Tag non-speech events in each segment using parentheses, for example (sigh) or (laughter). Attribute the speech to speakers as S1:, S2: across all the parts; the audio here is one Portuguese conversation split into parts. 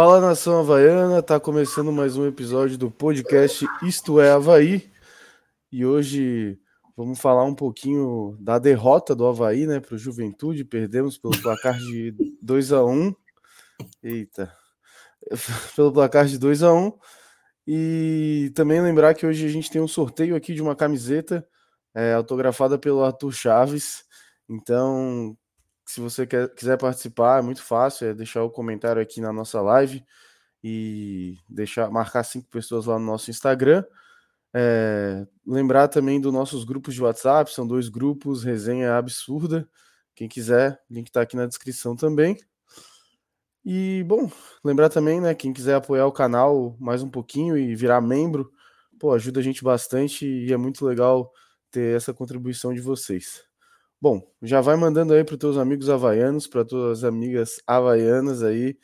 S1: Fala nação havaiana, tá começando mais um episódio do podcast Isto é Havaí. E hoje vamos falar um pouquinho da derrota do Havaí, né, para o Juventude. Perdemos pelo placar de 2 a 1 Eita, (laughs) pelo placar de 2 a 1 E também lembrar que hoje a gente tem um sorteio aqui de uma camiseta é, autografada pelo Arthur Chaves. Então, se você quer, quiser participar, é muito fácil, é deixar o comentário aqui na nossa live e deixar marcar cinco pessoas lá no nosso Instagram. É, lembrar também dos nossos grupos de WhatsApp, são dois grupos, resenha absurda. Quem quiser, link está aqui na descrição também. E bom, lembrar também, né, quem quiser apoiar o canal mais um pouquinho e virar membro, pô, ajuda a gente bastante e é muito legal ter essa contribuição de vocês. Bom, já vai mandando aí para os teus amigos havaianos, para tuas amigas havaianas aí,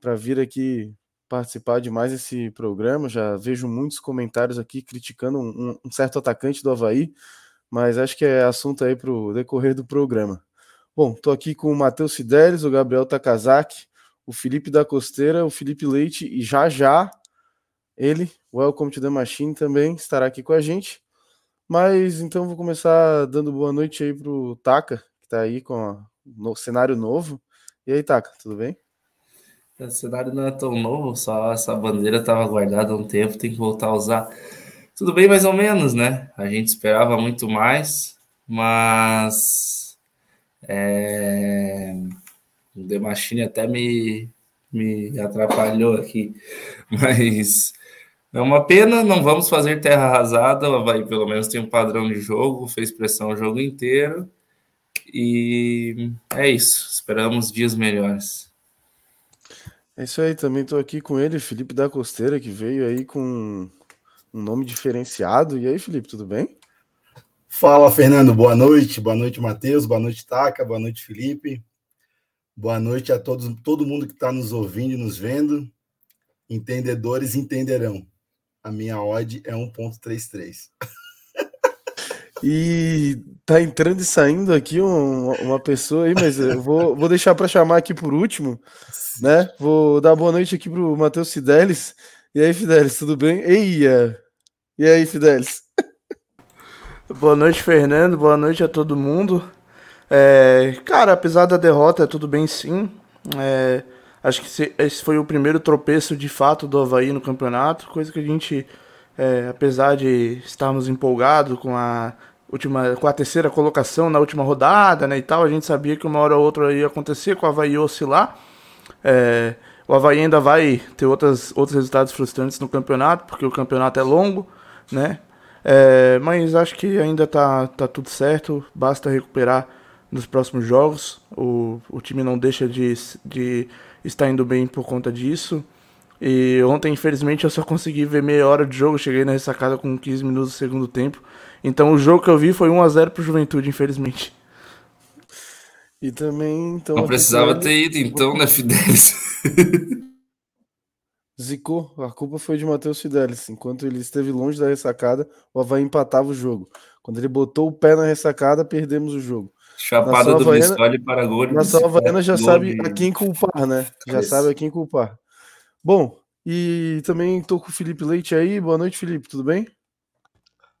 S1: para vir aqui participar de mais esse programa. Já vejo muitos comentários aqui criticando um, um certo atacante do Havaí, mas acho que é assunto aí para o decorrer do programa. Bom, estou aqui com o Matheus Sideres, o Gabriel Takazaki, o Felipe da Costeira, o Felipe Leite e já já ele, Welcome to the Machine, também estará aqui com a gente. Mas então vou começar dando boa noite aí pro Taka, que tá aí com o cenário novo. E aí, Taka, tudo bem?
S2: O cenário não é tão novo, só essa bandeira estava guardada há um tempo, tem que voltar a usar. Tudo bem, mais ou menos, né? A gente esperava muito mais, mas é... o The Machine até me, me atrapalhou aqui, (laughs) mas é uma pena, não vamos fazer terra arrasada. O Havaí, pelo menos, tem um padrão de jogo, fez pressão o jogo inteiro. E é isso. Esperamos dias melhores.
S1: É isso aí, também estou aqui com ele, Felipe da Costeira, que veio aí com um nome diferenciado. E aí, Felipe, tudo bem?
S3: Fala, Fernando. Boa noite. Boa noite, Matheus. Boa noite, Taca. Boa noite, Felipe. Boa noite a todos, todo mundo que está nos ouvindo e nos vendo. Entendedores entenderão a minha odd é 1.33.
S1: E tá entrando e saindo aqui um, uma pessoa aí, mas eu vou, vou deixar para chamar aqui por último, né? Vou dar boa noite aqui pro Matheus Fidelis. E aí, Fidelis, tudo bem? Eia! E aí, Fidelis?
S4: Boa noite, Fernando. Boa noite a todo mundo. É, cara, apesar da derrota, é tudo bem sim. É, Acho que esse foi o primeiro tropeço de fato do Havaí no campeonato, coisa que a gente, é, apesar de estarmos empolgados com a última, com a terceira colocação na última rodada, né, e tal, a gente sabia que uma hora ou outra ia acontecer com o Havaí oscilar. É, o Havaí ainda vai ter outras, outros resultados frustrantes no campeonato, porque o campeonato é longo, né? É, mas acho que ainda tá, tá tudo certo, basta recuperar nos próximos jogos. O, o time não deixa de, de está indo bem por conta disso. E ontem, infelizmente, eu só consegui ver meia hora de jogo. Cheguei na ressacada com 15 minutos do segundo tempo. Então o jogo que eu vi foi 1x0 pro Juventude, infelizmente.
S1: E também. Então,
S2: Não precisava ter ido, então, né, Fidelis? (laughs)
S1: Zicou, a culpa foi de Matheus Fidelis. Enquanto ele esteve longe da ressacada, o Havaí empatava o jogo. Quando ele botou o pé na ressacada, perdemos o jogo.
S2: Chapada do Havaiana, para gol.
S1: Nação Havaiana já sabe a quem culpar, né? Já sabe a quem culpar. Bom, e também tô com o Felipe Leite aí. Boa noite, Felipe, tudo bem?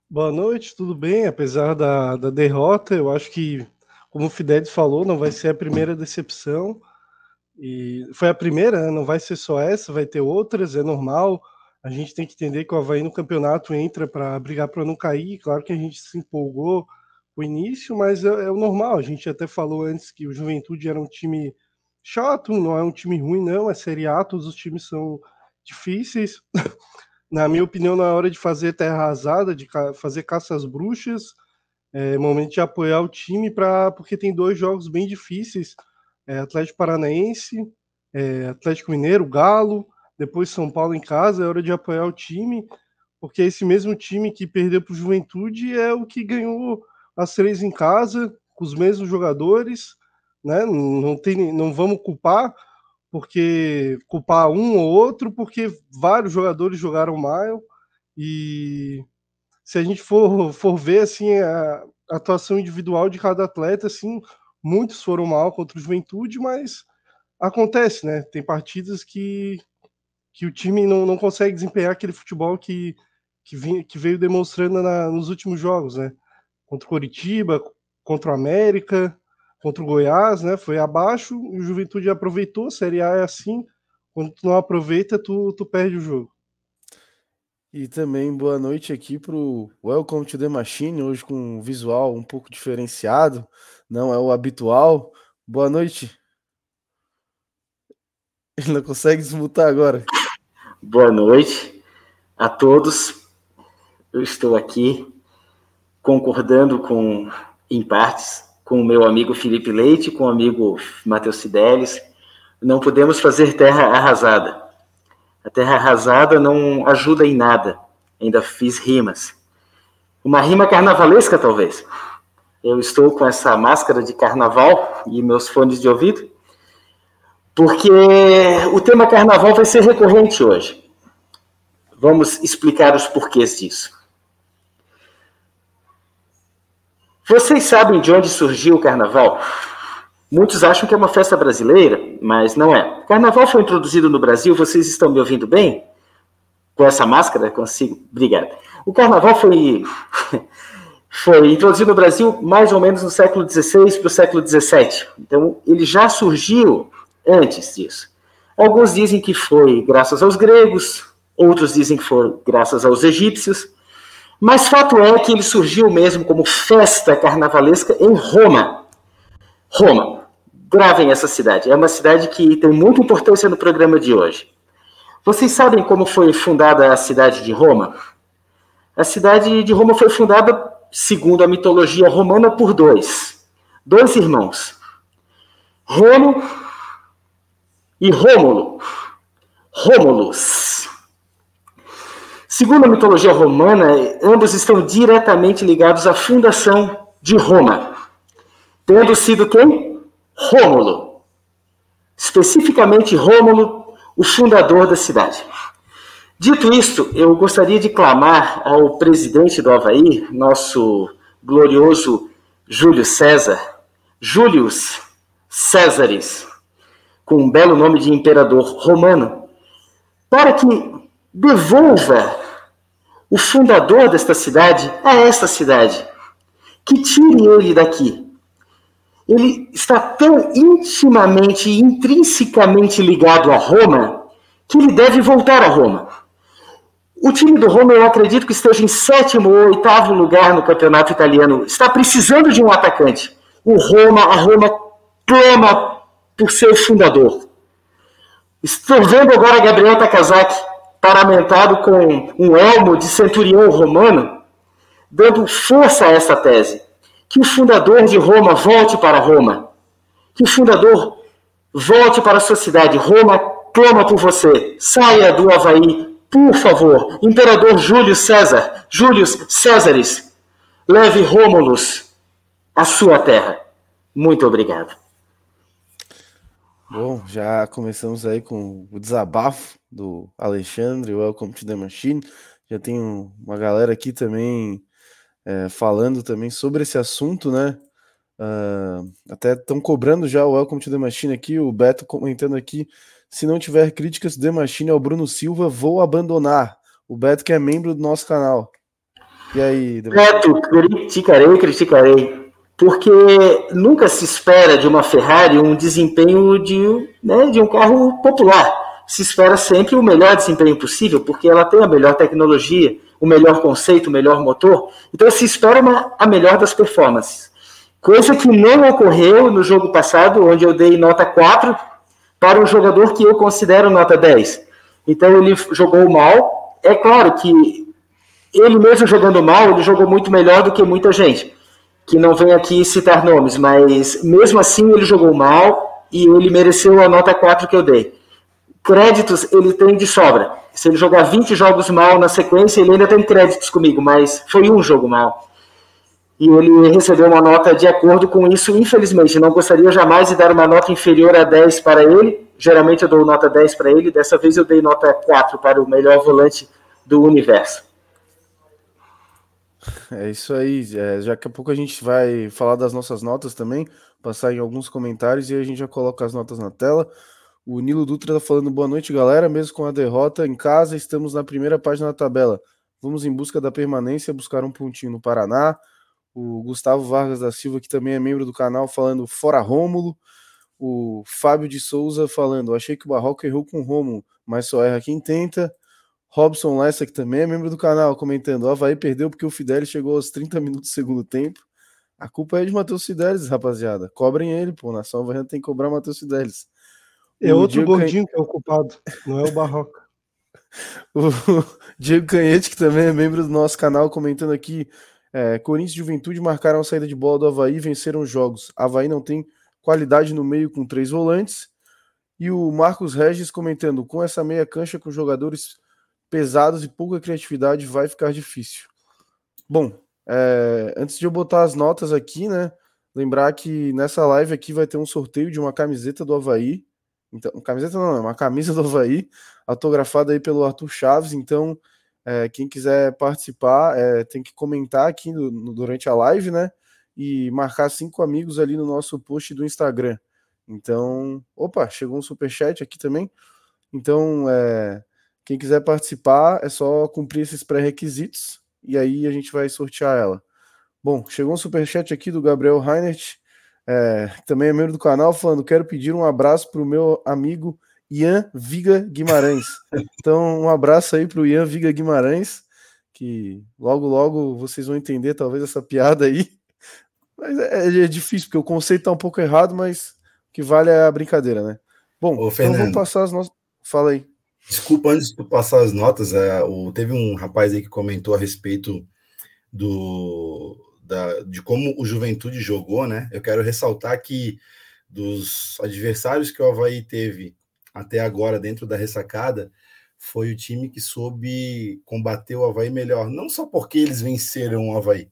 S5: Boa noite, tudo bem? Apesar da, da derrota, eu acho que, como o Fidelis falou, não vai ser a primeira decepção. E foi a primeira, né? não vai ser só essa, vai ter outras, é normal. A gente tem que entender que o Havaí no campeonato entra para brigar para não cair. Claro que a gente se empolgou o início, mas é, é, o normal. A gente até falou antes que o Juventude era um time chato, não é um time ruim, não. É Série A, todos os times são difíceis. (laughs) na minha opinião, na hora de fazer terra arrasada, de ca fazer caça às bruxas, é momento de apoiar o time, pra, porque tem dois jogos bem difíceis: é, Atlético Paranaense, é, Atlético Mineiro, Galo, depois São Paulo em casa. É hora de apoiar o time, porque esse mesmo time que perdeu para o Juventude é o que ganhou as três em casa, com os mesmos jogadores, né? Não, tem, não vamos culpar, porque culpar um ou outro, porque vários jogadores jogaram mal e se a gente for, for ver assim a atuação individual de cada atleta, assim, muitos foram mal contra o Juventude, mas acontece, né? Tem partidas que que o time não, não consegue desempenhar aquele futebol que, que, vinha, que veio demonstrando na, nos últimos jogos, né? Contra o Coritiba, contra o América, contra o Goiás, né? Foi abaixo e o Juventude aproveitou. A Série A é assim. Quando tu não aproveita, tu, tu perde o jogo.
S1: E também boa noite aqui para o Welcome to the Machine, hoje com um visual um pouco diferenciado, não é o habitual. Boa noite. (laughs) Ele não consegue desmutar agora.
S6: Boa noite a todos. Eu estou aqui concordando com, em partes, com o meu amigo Felipe Leite, com o amigo Matheus Cideles. Não podemos fazer terra arrasada. A terra arrasada não ajuda em nada. Ainda fiz rimas. Uma rima carnavalesca, talvez. Eu estou com essa máscara de carnaval e meus fones de ouvido porque o tema carnaval vai ser recorrente hoje. Vamos explicar os porquês disso. Vocês sabem de onde surgiu o carnaval? Muitos acham que é uma festa brasileira, mas não é. O carnaval foi introduzido no Brasil, vocês estão me ouvindo bem? Com essa máscara? Consigo? Obrigado. O carnaval foi, (laughs) foi introduzido no Brasil mais ou menos no século XVI para o século XVII. Então, ele já surgiu antes disso. Alguns dizem que foi graças aos gregos, outros dizem que foi graças aos egípcios, mas fato é que ele surgiu mesmo como festa carnavalesca em Roma. Roma. Gravem essa cidade. É uma cidade que tem muita importância no programa de hoje. Vocês sabem como foi fundada a cidade de Roma? A cidade de Roma foi fundada, segundo a mitologia romana, por dois. Dois irmãos. Remo e Rômulo. Rômulus. Segundo a mitologia romana, ambos estão diretamente ligados à fundação de Roma, tendo sido quem? Rômulo. Especificamente Rômulo, o fundador da cidade. Dito isto, eu gostaria de clamar ao presidente do Havaí, nosso glorioso Júlio César, Július Césares, com um belo nome de imperador romano, para que devolva o fundador desta cidade a esta cidade, que tire ele daqui. Ele está tão intimamente e intrinsecamente ligado a Roma que ele deve voltar a Roma. O time do Roma, eu acredito que esteja em sétimo ou oitavo lugar no campeonato italiano. Está precisando de um atacante. O Roma, a Roma clama por seu fundador. Estou vendo agora Gabriel Takazaki paramentado com um elmo de centurião romano, dando força a essa tese. Que o fundador de Roma volte para Roma. Que o fundador volte para a sua cidade. Roma clama por você. Saia do Havaí, por favor. Imperador Júlio César, Júlio Césares, leve Rômulus à sua terra. Muito obrigado.
S1: Bom, já começamos aí com o desabafo do Alexandre, Welcome to the Machine. Já tem uma galera aqui também é, falando também sobre esse assunto, né? Uh, até estão cobrando já o Welcome to the Machine aqui, o Beto comentando aqui. Se não tiver críticas do The Machine ao Bruno Silva, vou abandonar. O Beto que é membro do nosso canal. E aí,
S6: Beto, criticarei, criticarei porque nunca se espera de uma Ferrari um desempenho de, né, de um carro popular. Se espera sempre o melhor desempenho possível, porque ela tem a melhor tecnologia, o melhor conceito, o melhor motor. Então se espera uma, a melhor das performances. Coisa que não ocorreu no jogo passado, onde eu dei nota 4 para um jogador que eu considero nota 10. Então ele jogou mal. É claro que ele mesmo jogando mal, ele jogou muito melhor do que muita gente que não vem aqui citar nomes, mas mesmo assim ele jogou mal e ele mereceu a nota 4 que eu dei. Créditos ele tem de sobra. Se ele jogar 20 jogos mal na sequência, ele ainda tem créditos comigo, mas foi um jogo mal. E ele recebeu uma nota de acordo com isso, infelizmente. Não gostaria jamais de dar uma nota inferior a 10 para ele. Geralmente eu dou nota 10 para ele, dessa vez eu dei nota 4 para o melhor volante do universo.
S1: É isso aí. É, daqui a pouco a gente vai falar das nossas notas também, passar em alguns comentários e a gente já coloca as notas na tela. O Nilo Dutra tá falando boa noite, galera. Mesmo com a derrota em casa, estamos na primeira página da tabela. Vamos em busca da permanência, buscar um pontinho no Paraná. O Gustavo Vargas da Silva, que também é membro do canal, falando fora Rômulo. O Fábio de Souza falando: achei que o Barroco errou com o Rômulo, mas só erra quem tenta. Robson Lessa, que também é membro do canal, comentando: o Havaí perdeu porque o Fidelis chegou aos 30 minutos do segundo tempo. A culpa é de Matheus Fidelis, rapaziada. Cobrem ele, pô. Nação Havaiana tem que cobrar Matheus Fidelis.
S5: É o outro Diego gordinho Can... que é o culpado, não é o Barroca. (laughs) (laughs)
S1: o Diego Canhete, que também é membro do nosso canal, comentando aqui: é, Corinthians e Juventude marcaram a saída de bola do Havaí e venceram os jogos. Havaí não tem qualidade no meio com três volantes. E o Marcos Regis comentando: com essa meia cancha com jogadores pesados e pouca criatividade, vai ficar difícil. Bom, é, antes de eu botar as notas aqui, né? Lembrar que nessa live aqui vai ter um sorteio de uma camiseta do Havaí. Então, camiseta não, é uma camisa do Havaí, autografada aí pelo Arthur Chaves. Então, é, quem quiser participar, é, tem que comentar aqui no, no, durante a live, né? E marcar cinco amigos ali no nosso post do Instagram. Então, opa, chegou um super chat aqui também. Então, é, quem quiser participar, é só cumprir esses pré-requisitos e aí a gente vai sortear ela. Bom, chegou um superchat aqui do Gabriel Reinert, é, também é membro do canal, falando: quero pedir um abraço para o meu amigo Ian Viga Guimarães. (laughs) Então, um abraço aí para o Ian Viga Guimarães, que logo, logo vocês vão entender talvez essa piada aí. Mas é, é difícil, porque o conceito está um pouco errado, mas o que vale é a brincadeira, né? Bom, Ô, então vou passar as nossas. Fala aí.
S3: Desculpa, antes de passar as notas, é, o, teve um rapaz aí que comentou a respeito do, da, de como o Juventude jogou, né? Eu quero ressaltar que dos adversários que o Havaí teve até agora dentro da ressacada, foi o time que soube combater o Havaí melhor. Não só porque eles venceram o Havaí,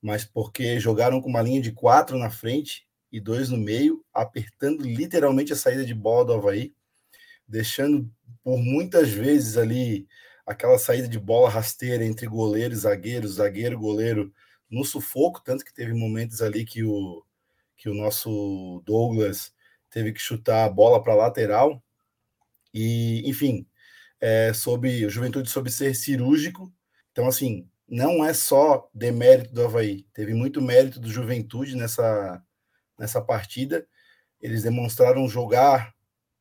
S3: mas porque jogaram com uma linha de quatro na frente e dois no meio, apertando literalmente a saída de bola do Havaí, deixando por muitas vezes ali aquela saída de bola rasteira entre goleiro e zagueiro, zagueiro goleiro no sufoco, tanto que teve momentos ali que o, que o nosso Douglas teve que chutar a bola para lateral. E, enfim, é, sobre o Juventude sobre ser cirúrgico. Então, assim, não é só demérito do Havaí, teve muito mérito do Juventude nessa, nessa partida. Eles demonstraram jogar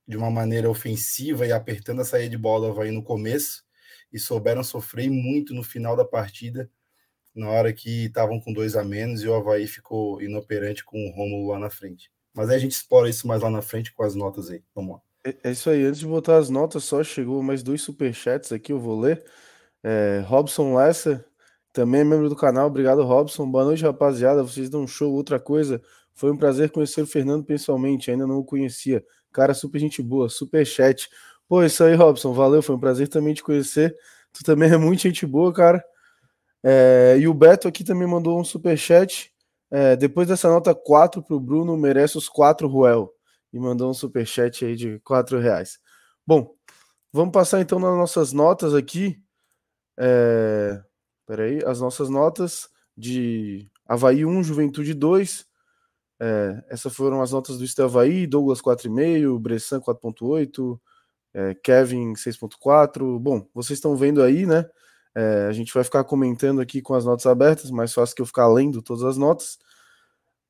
S3: de uma maneira ofensiva e apertando a saída de bola Havaí no começo e souberam sofrer muito no final da partida, na hora que estavam com dois a menos e o Havaí ficou inoperante com o Romulo lá na frente. Mas aí a gente explora isso mais lá na frente com as notas aí. Vamos lá.
S1: É, é isso aí. Antes de botar as notas, só chegou mais dois superchats aqui, eu vou ler. É, Robson Lessa, também é membro do canal. Obrigado, Robson. Boa noite, rapaziada. Vocês dão um show. Outra coisa, foi um prazer conhecer o Fernando pessoalmente. Ainda não o conhecia. Cara, super gente boa, super chat. Pô, isso aí, Robson, valeu, foi um prazer também te conhecer. Tu também é muito gente boa, cara. É, e o Beto aqui também mandou um super chat. É, depois dessa nota 4 pro Bruno, merece os 4 Ruel. E mandou um super chat aí de 4 reais. Bom, vamos passar então nas nossas notas aqui. É, peraí, as nossas notas de Havaí 1, Juventude 2, é, essas foram as notas do Estavaí, Douglas 4,5, Bressan 4,8, é, Kevin 6,4. Bom, vocês estão vendo aí, né? É, a gente vai ficar comentando aqui com as notas abertas, mais fácil que eu ficar lendo todas as notas.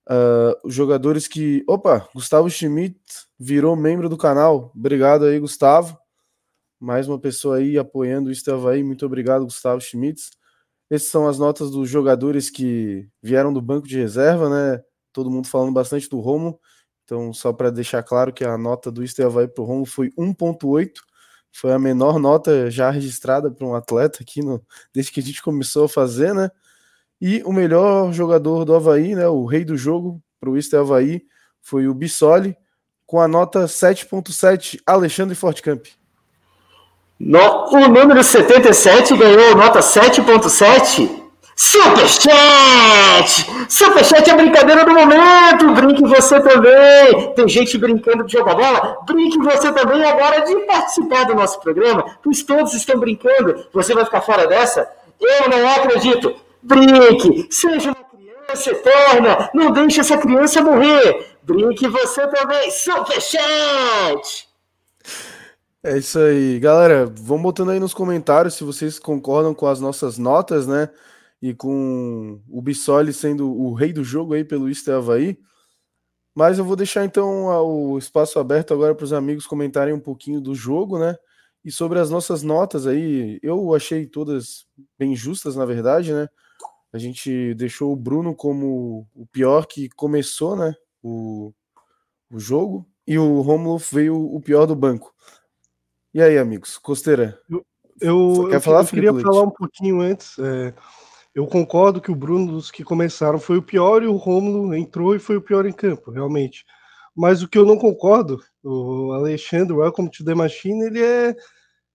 S1: Uh, jogadores que. Opa, Gustavo Schmidt virou membro do canal. Obrigado aí, Gustavo. Mais uma pessoa aí apoiando o Estavaí. Muito obrigado, Gustavo Schmidt. Essas são as notas dos jogadores que vieram do banco de reserva, né? Todo mundo falando bastante do Romo. Então, só para deixar claro que a nota do Estevai para o Romo foi 1.8, foi a menor nota já registrada para um atleta aqui no, desde que a gente começou a fazer, né? E o melhor jogador do Havaí, né, o rei do jogo para o Havaí, foi o Bissoli, com a nota 7.7, Alexandre Fortcamp.
S6: No, o número 77 ganhou nota 7.7 Superchat! Superchat é brincadeira do momento! Brinque você também! Tem gente brincando de jogar bola? Brinque você também agora de participar do nosso programa, pois todos estão brincando. Você vai ficar fora dessa? Eu não acredito! Brinque! Seja uma criança eterna! Não deixe essa criança morrer! Brinque você também! Superchat!
S1: É isso aí. Galera, vão botando aí nos comentários se vocês concordam com as nossas notas, né? E com o Bissoli sendo o rei do jogo aí pelo Ister Havaí. Mas eu vou deixar então o espaço aberto agora para os amigos comentarem um pouquinho do jogo, né? E sobre as nossas notas aí, eu achei todas bem justas, na verdade, né? A gente deixou o Bruno como o pior que começou, né? O, o jogo. E o Romulo veio o pior do banco. E aí, amigos? Costeira.
S5: Eu, eu, Quer eu, falar, eu queria Leite? falar um pouquinho antes. É, eu concordo que o Bruno, dos que começaram, foi o pior e o Romulo entrou e foi o pior em campo, realmente. Mas o que eu não concordo, o Alexandre Welcome to the Machine, ele é,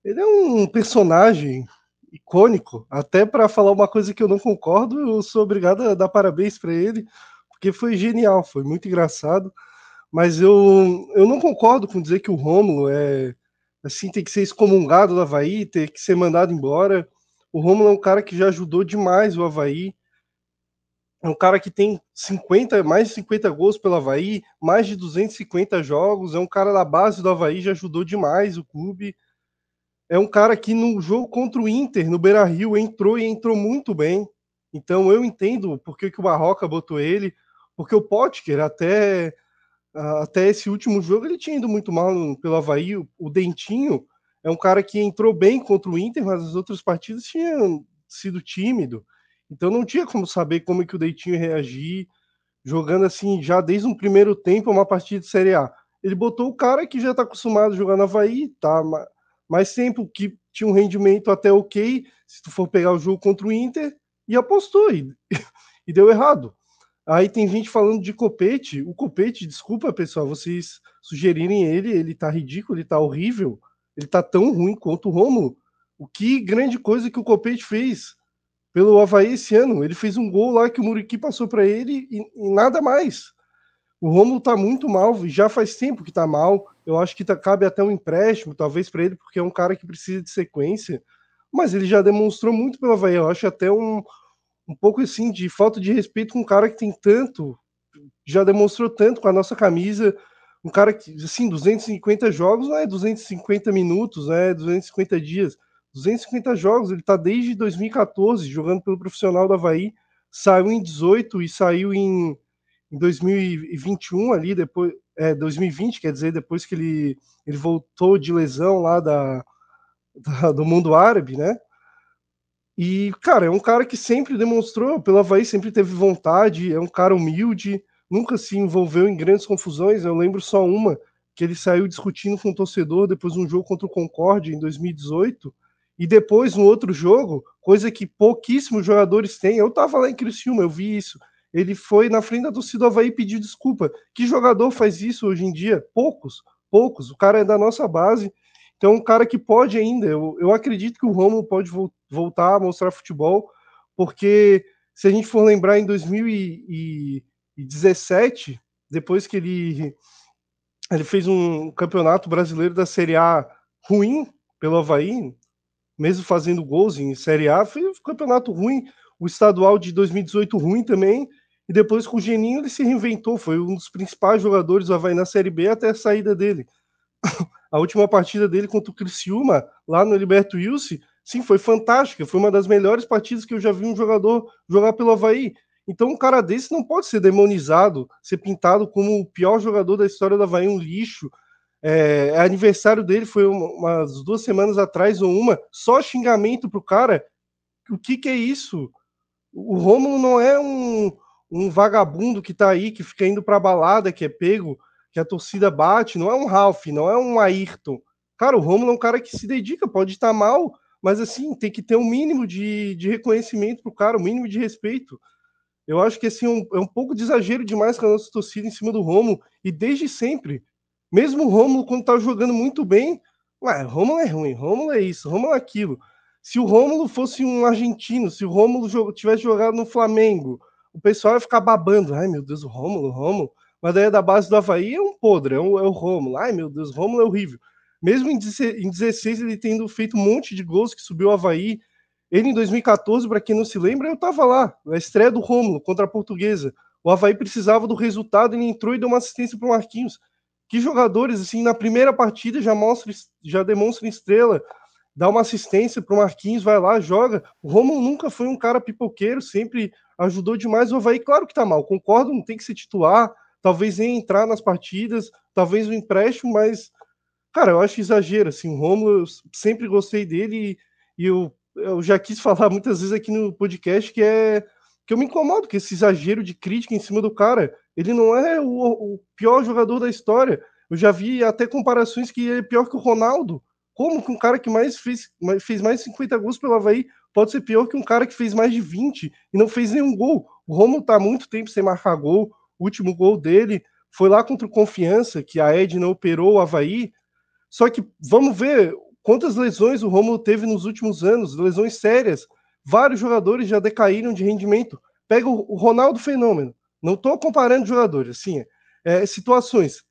S5: ele é um personagem icônico. Até para falar uma coisa que eu não concordo, eu sou obrigado a dar parabéns para ele, porque foi genial, foi muito engraçado. Mas eu, eu não concordo com dizer que o Romulo é assim, tem que ser excomungado do Havaí, ter que ser mandado embora. O Romulo é um cara que já ajudou demais o Havaí. É um cara que tem 50, mais de 50 gols pelo Havaí, mais de 250 jogos. É um cara da base do Havaí, já ajudou demais o clube. É um cara que no jogo contra o Inter, no Beira Rio, entrou e entrou muito bem. Então eu entendo por que, que o Barroca botou ele, porque o Potker até até esse último jogo ele tinha ido muito mal pelo Havaí. O Dentinho é um cara que entrou bem contra o Inter, mas as outras partidas tinham sido tímido. Então não tinha como saber como é que o Dentinho ia reagir, jogando assim, já desde um primeiro tempo, uma partida de Série A. Ele botou o cara que já está acostumado a jogar no Havaí, tá mais tempo, que tinha um rendimento até ok, se tu for pegar o jogo contra o Inter, e apostou, e, (laughs) e deu errado. Aí tem gente falando de Copete. O Copete, desculpa, pessoal, vocês sugerirem ele, ele tá ridículo, ele tá horrível, ele tá tão ruim quanto o Romulo. O que grande coisa que o Copete fez pelo Havaí esse ano. Ele fez um gol lá que o Muriqui passou para ele e, e, nada mais. O Romulo tá muito mal, já faz tempo que tá mal. Eu acho que tá, cabe até um empréstimo, talvez para ele, porque é um cara que precisa de sequência. Mas ele já demonstrou muito pelo Havaí. Eu acho até um, um pouco assim de falta de respeito com um cara que tem tanto, já demonstrou tanto com a nossa camisa, um cara que, assim, 250 jogos não é 250 minutos, né? 250 dias, 250 jogos, ele tá desde 2014 jogando pelo profissional do Havaí, saiu em 18 e saiu em, em 2021 ali, depois, é, 2020, quer dizer, depois que ele, ele voltou de lesão lá da, da do mundo árabe, né? E, cara, é um cara que sempre demonstrou, pelo Havaí, sempre teve vontade, é um cara humilde, nunca se envolveu em grandes confusões. Eu lembro só uma, que ele saiu discutindo com o torcedor depois de um jogo contra o Concorde em 2018. E depois, no outro jogo, coisa que pouquíssimos jogadores têm, eu tava lá em Criciúma, eu vi isso. Ele foi na frente da torcida do Havaí e pediu desculpa. Que jogador faz isso hoje em dia? Poucos, poucos. O cara é da nossa base então, um cara que pode ainda, eu, eu acredito que o Romulo pode vo voltar a mostrar futebol, porque se a gente for lembrar em 2017, depois que ele, ele fez um campeonato brasileiro da Série A ruim pelo Havaí, mesmo fazendo gols em Série A, foi um campeonato ruim, o estadual de 2018 ruim também, e depois com o Geninho ele se reinventou, foi um dos principais jogadores do Havaí na Série B até a saída dele. (laughs) A última partida dele contra o Criciúma, lá no Liberto Wilson, sim, foi fantástica. Foi uma das melhores partidas que eu já vi um jogador jogar pelo Havaí. Então, um cara desse não pode ser demonizado, ser pintado como o pior jogador da história do Havaí, um lixo. É, é aniversário dele foi umas duas semanas atrás ou uma, só xingamento pro cara. O que, que é isso? O Romulo não é um, um vagabundo que tá aí, que fica indo pra balada, que é pego que a torcida bate, não é um Ralph, não é um Ayrton. Cara, o Romulo é um cara que se dedica, pode estar mal, mas assim, tem que ter um mínimo de, de reconhecimento pro cara, um mínimo de respeito. Eu acho que assim, um, é um pouco de exagero demais com a nossa torcida em cima do Romulo, e desde sempre. Mesmo o Romulo, quando tá jogando muito bem, ué, Romulo é ruim, Romulo é isso, Romulo é aquilo. Se o Rômulo fosse um argentino, se o Rômulo tivesse jogado no Flamengo, o pessoal ia ficar babando. Ai, meu Deus, o Rômulo, o Rômulo mas daí é da base do Havaí é um podre, é, um, é o Romulo. Ai, meu Deus, o Romulo é horrível. Mesmo em 16 ele tendo feito um monte de gols que subiu o Havaí. Ele em 2014, para quem não se lembra, eu estava lá, na estreia do Romulo contra a Portuguesa. O Havaí precisava do resultado, ele entrou e deu uma assistência para o Marquinhos. que jogadores, assim, na primeira partida já mostra, já demonstra estrela, dá uma assistência para o Marquinhos, vai lá, joga. O Romulo nunca foi um cara pipoqueiro, sempre ajudou demais o Havaí. Claro que tá mal, concordo, não tem que se titular, talvez nem entrar nas partidas, talvez um empréstimo, mas, cara, eu acho exagero, assim, o Romulo, eu sempre gostei dele e, e eu, eu já quis falar muitas vezes aqui no podcast que é que eu me incomodo com esse exagero de crítica em cima do cara. Ele não é o, o pior jogador da história. Eu já vi até comparações que é pior que o Ronaldo. Como que um cara que mais fez, fez mais de 50 gols pelo Havaí pode ser pior que um cara que fez mais de 20 e não fez nenhum gol? O Romulo tá há muito tempo sem marcar gol. O último gol dele foi lá contra o Confiança, que a Edna operou o Havaí. Só que vamos ver quantas lesões o Romulo teve nos últimos anos, lesões sérias. Vários jogadores já decaíram de rendimento. Pega o Ronaldo Fenômeno. Não estou comparando jogadores, assim, é, situações.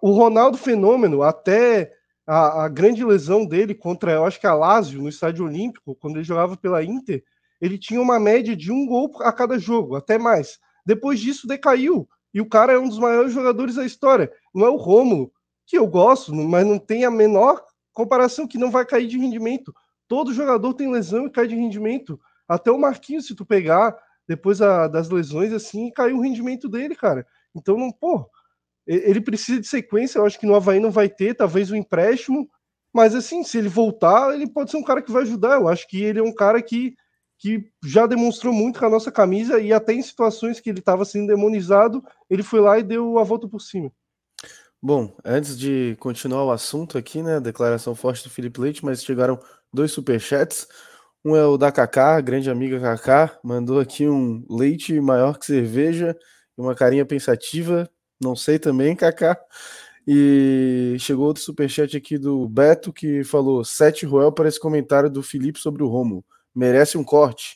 S5: O Ronaldo Fenômeno, até a, a, grande lesão dele contra, eu acho que a Lazio, no Estádio Olímpico, quando ele jogava pela Inter, ele tinha uma média de um gol a cada jogo, até mais. Depois disso, decaiu. E o cara é um dos maiores jogadores da história. Não é o Rômulo, que eu gosto, mas não tem a menor comparação que não vai cair de rendimento. Todo jogador tem lesão e cai de rendimento. Até o Marquinhos, se tu pegar depois a, das lesões, assim, caiu o rendimento dele, cara. Então, não, pô, ele precisa de sequência. Eu acho que no Havaí não vai ter, talvez o um empréstimo. Mas, assim, se ele voltar, ele pode ser um cara que vai ajudar. Eu acho que ele é um cara que, que já demonstrou muito com a nossa camisa e até em situações que ele estava sendo demonizado, ele foi lá e deu a volta por cima.
S1: Bom, antes de continuar o assunto aqui, né? Declaração forte do Felipe Leite, mas chegaram dois superchats. Um é o da Kaká, grande amiga Kaká, mandou aqui um leite maior que cerveja e uma carinha pensativa. Não sei também, Kaká. E chegou outro superchat aqui do Beto que falou: Sete Roel para esse comentário do Felipe sobre o Romo. Merece um corte.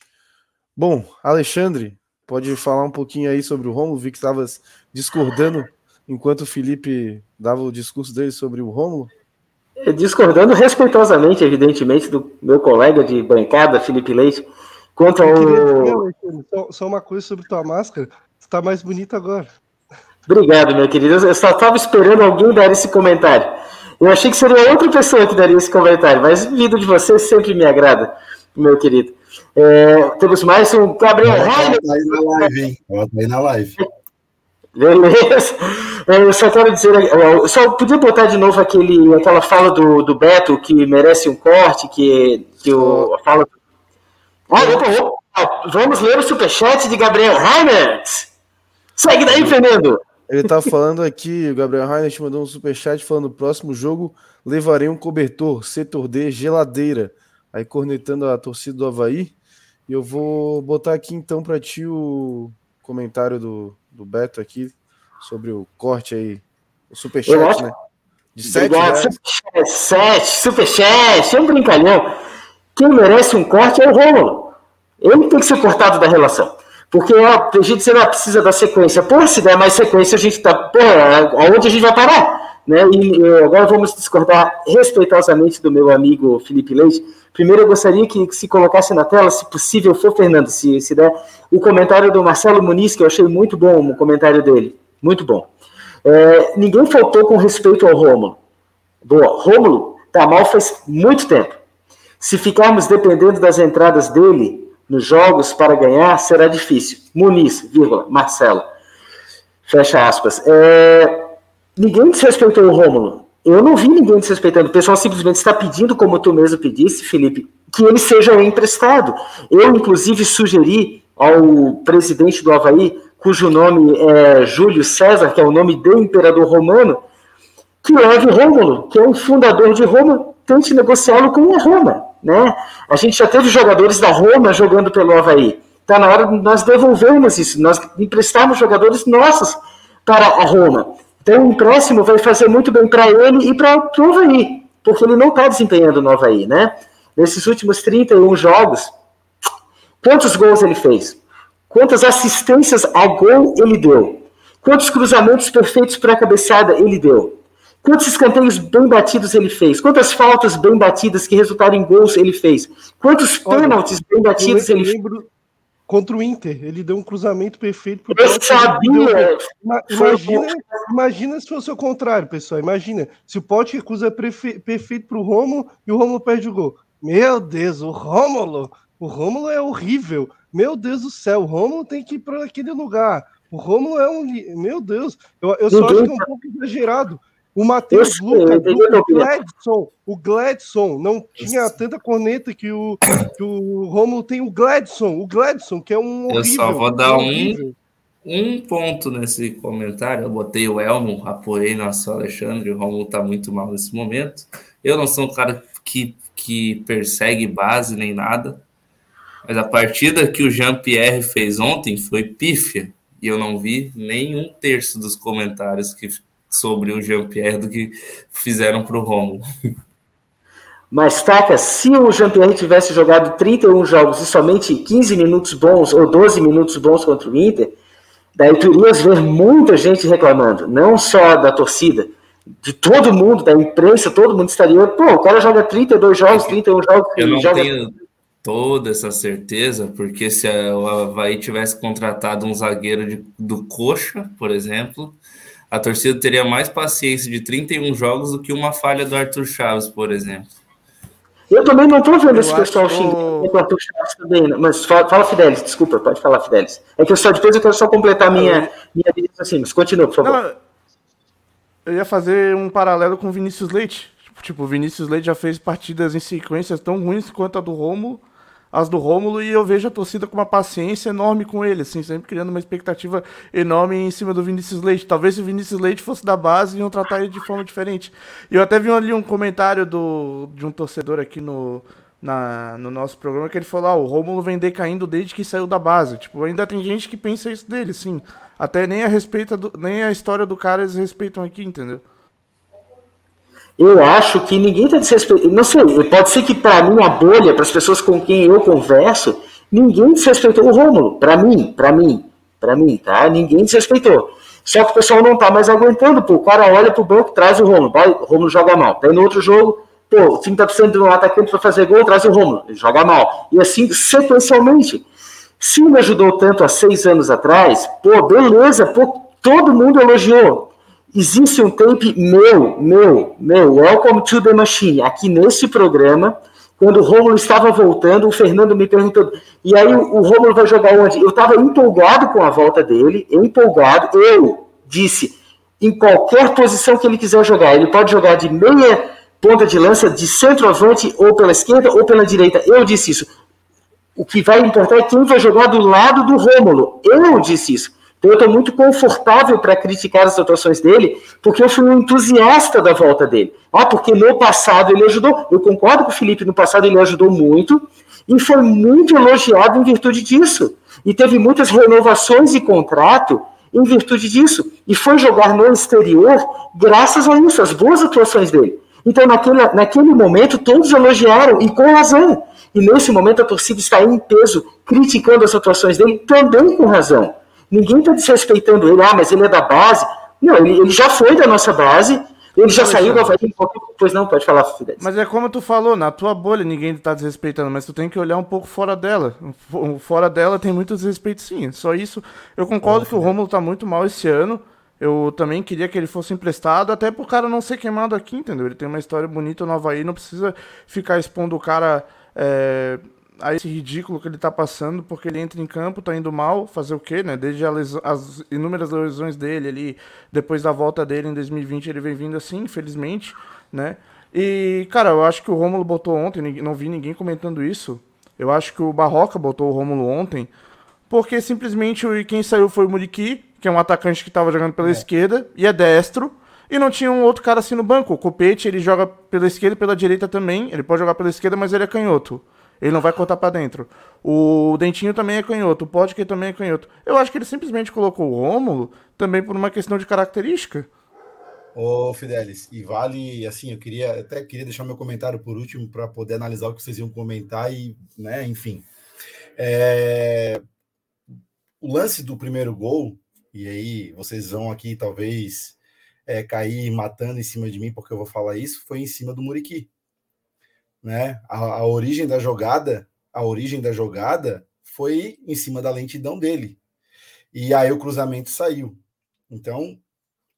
S1: Bom, Alexandre, pode falar um pouquinho aí sobre o Romo? Vi que estavas discordando enquanto o Felipe dava o discurso dele sobre o Romulo?
S6: Discordando respeitosamente, evidentemente, do meu colega de bancada, Felipe Leite, quanto ao.
S5: Só, só uma coisa sobre tua máscara, você está mais bonito agora.
S6: Obrigado, meu querido. Eu só estava esperando alguém dar esse comentário. Eu achei que seria outra pessoa que daria esse comentário, mas vindo de você sempre me agrada, meu querido. É, temos mais um Gabriel Rainer. Tá aí na live, hein? Tá aí na live. Beleza. Eu só quero dizer, eu só podia botar de novo aquele, aquela fala do, do Beto que merece um corte, que, que o, a fala. Ah, opa, opa, vamos ler o superchat de Gabriel Reinert. Segue daí, Fernando.
S1: Ele tá falando aqui, o Gabriel Reinert mandou um superchat falando: próximo jogo levarei um cobertor, setor D, geladeira. Aí cornetando a torcida do Havaí. E eu vou botar aqui então para ti o comentário do, do Beto aqui sobre o corte aí, o superchat, né?
S6: De 7 Superchat, 7, superchat, é um brincalhão. Quem merece um corte é o Rômulo. Ele tem que ser cortado da relação. Porque ó, a gente não precisa da sequência. Pô, se der mais sequência, a gente tá. Pô, aonde a gente vai parar? Né? E, e agora vamos discordar respeitosamente do meu amigo Felipe Leite Primeiro, eu gostaria que, que, se colocasse na tela, se possível for, Fernando, se, se der, o comentário do Marcelo Muniz, que eu achei muito bom o comentário dele. Muito bom. É, ninguém faltou com respeito ao Rômulo. Boa. Rômulo tá mal faz muito tempo. Se ficarmos dependendo das entradas dele nos jogos para ganhar, será difícil. Muniz, vírgula, Marcelo. Fecha aspas. É, ninguém desrespeitou o Rômulo. Eu não vi ninguém desrespeitando. O pessoal simplesmente está pedindo, como tu mesmo pedisse, Felipe, que ele seja emprestado. Eu, inclusive, sugeri ao presidente do Havaí, cujo nome é Júlio César, que é o nome do imperador romano, que leve Rômulo, que é o fundador de Roma, tente negociá-lo com a Roma. Né? A gente já teve jogadores da Roma jogando pelo Havaí. Está na hora de nós devolvermos isso, nós emprestarmos jogadores nossos para a Roma. Então, o empréstimo vai fazer muito bem para ele e para o Havaí, porque ele não está desempenhando no Havaí, né? Nesses últimos 31 jogos, quantos gols ele fez? Quantas assistências ao gol ele deu? Quantos cruzamentos perfeitos para a cabeçada ele deu? Quantos escanteios bem batidos ele fez? Quantas faltas bem batidas que resultaram em gols ele fez? Quantos pênaltis bem batidos ele fez?
S5: contra o Inter. Ele deu um cruzamento perfeito
S6: pro Eu sabia!
S5: Imagina, imagina se fosse o contrário, pessoal. Imagina se o Pote recusa perfeito pro Romulo e o Romulo perde o gol. Meu Deus, o Rômulo! O Rômulo é horrível. Meu Deus do céu, o Rômulo tem que ir para aquele lugar. O Romulo é um. Meu Deus, eu, eu só acho que é um pouco exagerado. O Matheus Lucas, o Gladson, o Gladson, não tinha tanta corneta que o, que o Romulo tem o Gladson, o Gladson, que é um horrível. Eu
S2: só vou dar um, um ponto nesse comentário. Eu botei o Elmo, apoiei nosso Alexandre, o Romulo tá muito mal nesse momento. Eu não sou um cara que, que persegue base nem nada, mas a partida que o Jean-Pierre fez ontem foi pífia e eu não vi nem um terço dos comentários que sobre o Jean-Pierre do que fizeram para o Romulo. (laughs)
S6: Mas, Taca, se o Jean-Pierre tivesse jogado 31 jogos e somente 15 minutos bons ou 12 minutos bons contra o Inter, daí tu irias ver muita gente reclamando, não só da torcida, de todo mundo, da imprensa, todo mundo estaria, pô, o cara joga 32 jogos, 31 jogos.
S2: Eu não
S6: joga...
S2: tenho toda essa certeza, porque se o Havaí tivesse contratado um zagueiro de, do Coxa, por exemplo, a torcida teria mais paciência de 31 jogos do que uma falha do Arthur Chaves, por exemplo.
S6: Eu também não estou vendo eu esse pessoal xingando o Arthur Chaves também, né? mas fala, fala Fidelis, desculpa, pode falar, Fidelis. É que eu só depois eu quero só completar minha, minha assim, mas continua, por favor. Não,
S4: eu ia fazer um paralelo com o Vinícius Leite. Tipo, o Vinícius Leite já fez partidas em sequências tão ruins quanto a do Romo as do Rômulo e eu vejo a torcida com uma paciência enorme com ele, assim, sempre criando uma expectativa enorme em cima do Vinícius Leite. Talvez se o Vinícius Leite fosse da base, iam tratar ele de forma diferente. E eu até vi ali um comentário do, de um torcedor aqui no, na, no nosso programa que ele falou: ah, o Rômulo vem decaindo desde que saiu da base. Tipo, ainda tem gente que pensa isso dele, sim. Até nem a, respeita do, nem a história do cara eles respeitam aqui, entendeu?
S6: Eu acho que ninguém está desrespeitando. Não sei, pode ser que para mim a bolha, para as pessoas com quem eu converso, ninguém desrespeitou o Rômulo. Para mim, para mim, para mim, tá? Ninguém desrespeitou. Só que o pessoal não tá mais aguentando, pô. O cara olha pro banco, traz o Rômulo, vai, o Rômulo joga mal. Daí no outro jogo, pô, o time tá precisando de um atacante para fazer gol, traz o Rômulo, ele joga mal. E assim, sequencialmente. Se me ajudou tanto há seis anos atrás, pô, beleza, pô, todo mundo elogiou. Existe um tape meu, meu, meu, Welcome to the Machine, aqui nesse programa, quando o Romulo estava voltando, o Fernando me perguntou, e aí o, Romulo vai jogar onde? Eu estava empolgado com a volta dele, empolgado, eu disse, em qualquer posição que ele quiser jogar, ele pode jogar de meia ponta de lança, de centroavante, ou pela esquerda, ou pela direita, eu disse isso. O que vai importar é quem vai jogar do lado do Rômulo, eu disse isso. Então, eu estou muito confortável para criticar as atuações dele, porque eu fui um entusiasta da volta dele. Ah, porque no passado ele ajudou. Eu concordo com o Felipe, no passado ele ajudou muito e foi muito elogiado em virtude disso. E teve muitas renovações de contrato em virtude disso. E foi jogar no exterior graças a isso, as boas atuações dele. Então, naquele, naquele momento, todos elogiaram, e com razão. E nesse momento, a torcida está em peso, criticando as atuações dele, também com razão. Ninguém está desrespeitando ele, ah, mas ele é da base. Não, ele, ele já foi da nossa base, ele já saiu é. Havaí. Pois não, pode falar, Fidel.
S4: Mas é como tu falou, na tua bolha ninguém está desrespeitando, mas tu tem que olhar um pouco fora dela. Fora dela tem muito desrespeito sim, só isso. Eu concordo que o Romulo está muito mal esse ano. Eu também queria que ele fosse emprestado, até pro cara não ser queimado aqui, entendeu? Ele tem uma história bonita no Havaí, não precisa ficar expondo o cara é, a esse ridículo que ele tá passando, porque ele entra em campo, tá indo mal, fazer o quê, né? Desde as inúmeras lesões dele ali, depois da volta dele em 2020, ele vem vindo assim, infelizmente, né? E, cara, eu acho que o Rômulo botou ontem, não vi ninguém comentando isso. Eu acho que o Barroca botou o Rômulo ontem, porque simplesmente quem saiu foi o Muriqui, que é um atacante que estava jogando pela é. esquerda e é destro. E não tinha um outro cara assim no banco. O Copete, ele joga pela esquerda e pela direita também. Ele pode jogar pela esquerda, mas ele é canhoto. Ele não vai cortar para dentro. O Dentinho também é canhoto, o Podker também é canhoto. Eu acho que ele simplesmente colocou o Rômulo também por uma questão de característica.
S3: Ô, Fidelis, e vale, assim, eu queria até queria deixar meu comentário por último para poder analisar o que vocês iam comentar e, né, enfim. É... O lance do primeiro gol, e aí vocês vão aqui talvez é, cair matando em cima de mim porque eu vou falar isso, foi em cima do Muriqui né? A, a, origem da jogada, a origem da jogada foi em cima da lentidão dele. E aí o cruzamento saiu. Então,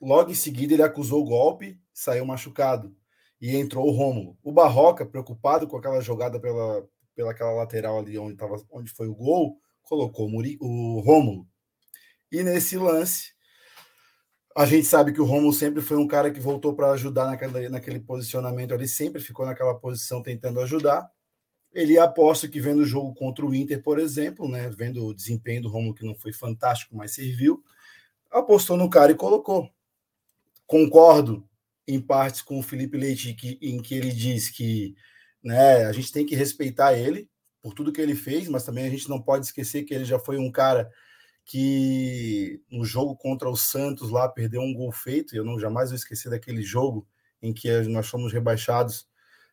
S3: logo em seguida ele acusou o golpe, saiu machucado e entrou o Rômulo. O Barroca, preocupado com aquela jogada pela, pela aquela lateral ali onde, tava, onde foi o gol, colocou o, Muri, o Rômulo. E nesse lance, a gente sabe que o Romulo sempre foi um cara que voltou para ajudar naquele, naquele posicionamento ali, sempre ficou naquela posição tentando ajudar. Ele aposta que vendo o jogo contra o Inter, por exemplo, né, vendo o desempenho do Romulo que não foi fantástico, mas serviu, apostou no cara e colocou. Concordo em partes com o Felipe Leite que, em que ele diz que né, a gente tem que respeitar ele por tudo que ele fez, mas também a gente não pode esquecer que ele já foi um cara que no jogo contra o Santos lá perdeu um gol feito, e eu não jamais vou esquecer daquele jogo em que nós fomos rebaixados,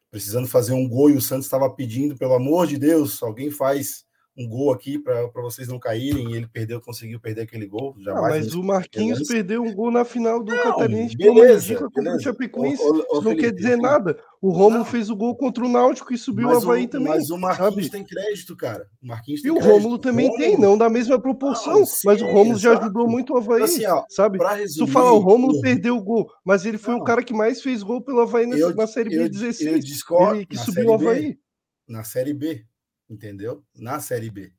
S3: precisando fazer um gol e o Santos estava pedindo, pelo amor de Deus, alguém faz um gol aqui para vocês não caírem e ele perdeu, conseguiu perder aquele gol.
S5: Jamais mas o Marquinhos perdeu um gol na final do não, Catarinense beleza, contra o Chapecoense. O, o, Isso não Felipe, quer dizer nada. O Romulo fez o gol contra o Náutico e subiu o Havaí também.
S3: Mas o Marquinhos sabe? tem crédito, cara.
S5: O Marquinhos e o Rômulo também Rômulo... tem, não da mesma proporção, não, sim, mas o Rômulo já ajudou muito o Havaí, assim, ó, sabe? Resumir, Se tu falar o Rômulo perdeu o gol, mas ele foi o cara que mais fez gol pelo Havaí na, eu, na Série B 16. Eu
S3: discordo,
S5: ele, que subiu o Havaí.
S3: Na Série B, entendeu? Na Série B.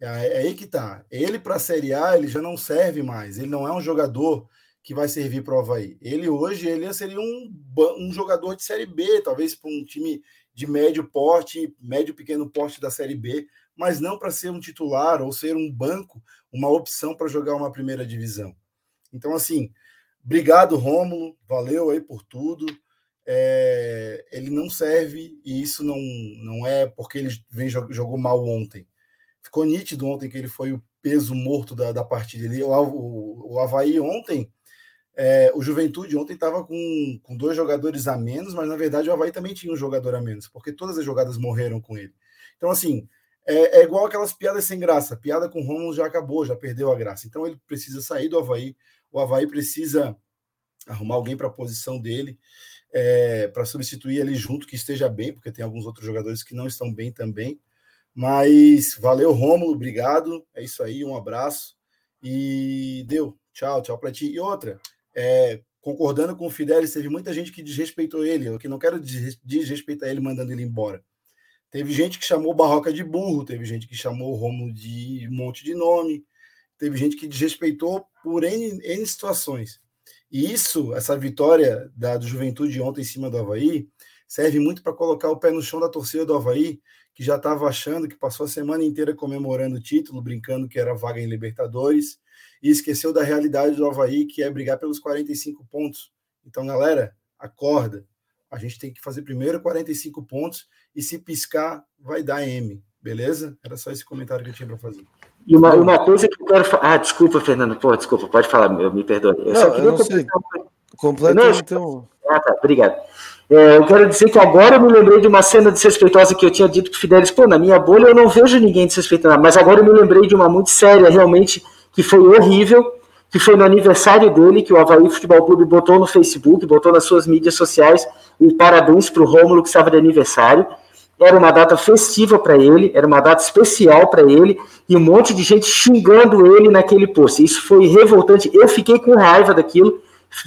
S3: É, é aí que tá. Ele, para a Série A, ele já não serve mais. Ele não é um jogador que vai servir para o. Ele hoje ele seria um, um jogador de Série B, talvez para um time de médio porte, médio pequeno porte da Série B, mas não para ser um titular ou ser um banco, uma opção para jogar uma primeira divisão. Então, assim, obrigado, Rômulo, valeu aí por tudo. É, ele não serve e isso não, não é porque ele vem, jogou mal ontem. Ficou nítido ontem que ele foi o peso morto da, da partida. Ele, o, o, Havaí ontem, é, o Juventude ontem estava com, com dois jogadores a menos, mas na verdade o Havaí também tinha um jogador a menos, porque todas as jogadas morreram com ele. Então, assim, é, é igual aquelas piadas sem graça. Piada com o Romulo já acabou, já perdeu a graça. Então ele precisa sair do Havaí. O Havaí precisa arrumar alguém para a posição dele, é, para substituir ele junto, que esteja bem, porque tem alguns outros jogadores que não estão bem também. Mas valeu, Rômulo, obrigado. É isso aí, um abraço. E deu. Tchau, tchau para ti. E outra, é, concordando com o Fidelis, teve muita gente que desrespeitou ele. Eu que não quero desrespeitar ele mandando ele embora. Teve gente que chamou Barroca de burro, teve gente que chamou Rômulo de um monte de nome, teve gente que desrespeitou por N, N situações. E isso, essa vitória da do Juventude ontem em cima do Havaí, serve muito para colocar o pé no chão da torcida do Havaí, que já estava achando que passou a semana inteira comemorando o título, brincando que era vaga em Libertadores, e esqueceu da realidade do Havaí, que é brigar pelos 45 pontos. Então, galera, acorda. A gente tem que fazer primeiro 45 pontos e se piscar, vai dar M, beleza? Era só esse comentário que eu tinha para fazer.
S6: E uma, uma coisa que eu quero falar. Ah, desculpa, Fernando. Pô, desculpa, pode falar, eu me perdoe. Eu
S1: não, só queria eu não sei. Completa então.
S6: Ah, tá, obrigado. É, eu quero dizer que agora eu me lembrei de uma cena desrespeitosa que eu tinha dito o Fidelis, pô, na minha bolha eu não vejo ninguém desrespeitando, mas agora eu me lembrei de uma muito séria, realmente, que foi horrível, que foi no aniversário dele, que o Havaí Futebol Clube botou no Facebook, botou nas suas mídias sociais, um parabéns para o Rômulo que estava de aniversário. Era uma data festiva para ele, era uma data especial para ele, e um monte de gente xingando ele naquele post. Isso foi revoltante, eu fiquei com raiva daquilo,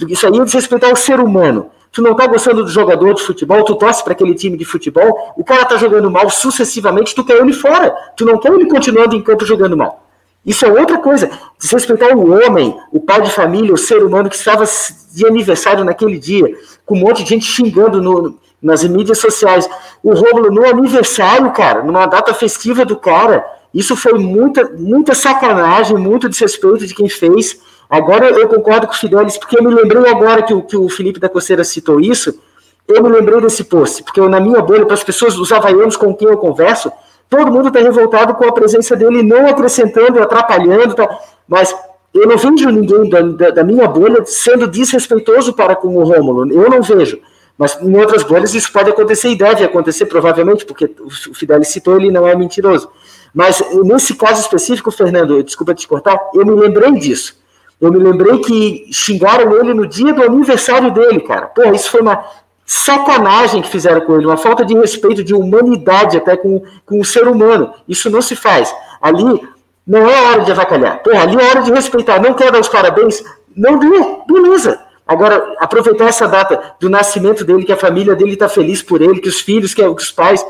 S6: isso aí é desrespeitar o ser humano tu não tá gostando do jogador de futebol, tu torce para aquele time de futebol, o cara tá jogando mal sucessivamente, tu quer ele fora. Tu não quer ele continuando em campo jogando mal. Isso é outra coisa. Desrespeitar o homem, o pai de família, o ser humano que estava de aniversário naquele dia, com um monte de gente xingando no, nas mídias sociais. O Rômulo no aniversário, cara, numa data festiva do cara. Isso foi muita, muita sacanagem, muito desrespeito de quem fez. Agora eu concordo com o Fidelis, porque eu me lembrei agora que o, que o Felipe da Coceira citou isso, eu me lembrei desse post, porque eu, na minha bolha, para as pessoas, os havaianos com quem eu converso, todo mundo está revoltado com a presença dele, não acrescentando, atrapalhando, tá? mas eu não vejo ninguém da, da, da, minha bolha sendo desrespeitoso para com o Rômulo, eu não vejo. Mas em outras bolhas isso pode acontecer e deve acontecer, provavelmente, porque o Fidelis citou, ele não é mentiroso. Mas nesse caso específico, Fernando, desculpa te cortar, eu me lembrei disso. Eu me lembrei que xingaram ele no dia do aniversário dele, cara. Pô, isso foi uma sacanagem que fizeram com ele, uma falta de respeito, de humanidade até com, com o ser humano. Isso não se faz. Ali não é hora de avacalhar. Pô, ali é hora de respeitar. Não quer dar os parabéns? Não dê, beleza. Agora, aproveitar essa data do nascimento dele, que a família dele está feliz por ele, que os filhos, que os pais,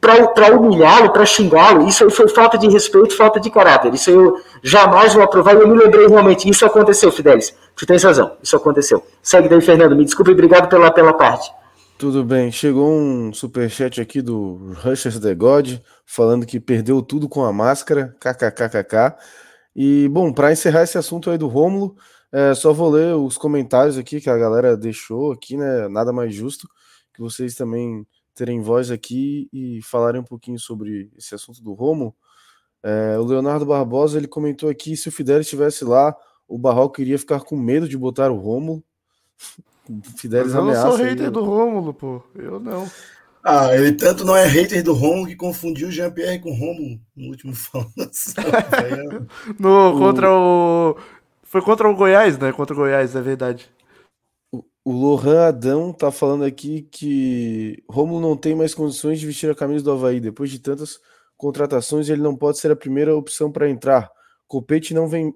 S6: para humilhá-lo, para xingá-lo, isso aí foi falta de respeito, falta de caráter. Isso eu jamais vou aprovar. E eu me lembrei realmente, isso aconteceu, Fidelis. Tu tens razão, isso aconteceu. Segue daí, Fernando. Me desculpe, obrigado pela, pela parte.
S1: Tudo bem. Chegou um superchat aqui do Rushers The God, falando que perdeu tudo com a máscara, kkkk. E, bom, para encerrar esse assunto aí do Rômulo, é, só vou ler os comentários aqui que a galera deixou aqui, né? Nada mais justo que vocês também terem voz aqui e falarem um pouquinho sobre esse assunto do Romo. É, o Leonardo Barbosa ele comentou aqui se o Fidel estivesse lá, o Barroco iria ficar com medo de botar o Romo. (laughs)
S4: Fidelis eu não sou hater aí, do Rômulo, pô. Eu não.
S3: Ah, ele tanto não é hater do Romulo que confundiu o Jean-Pierre com o Romulo no último (laughs) falando. (laughs)
S4: no, contra o. Foi contra o Goiás, né? Contra o Goiás, é verdade.
S1: O Lohan Adão tá falando aqui que Romulo não tem mais condições de vestir a camisa do Havaí. Depois de tantas contratações, ele não pode ser a primeira opção para entrar. Copete não vem,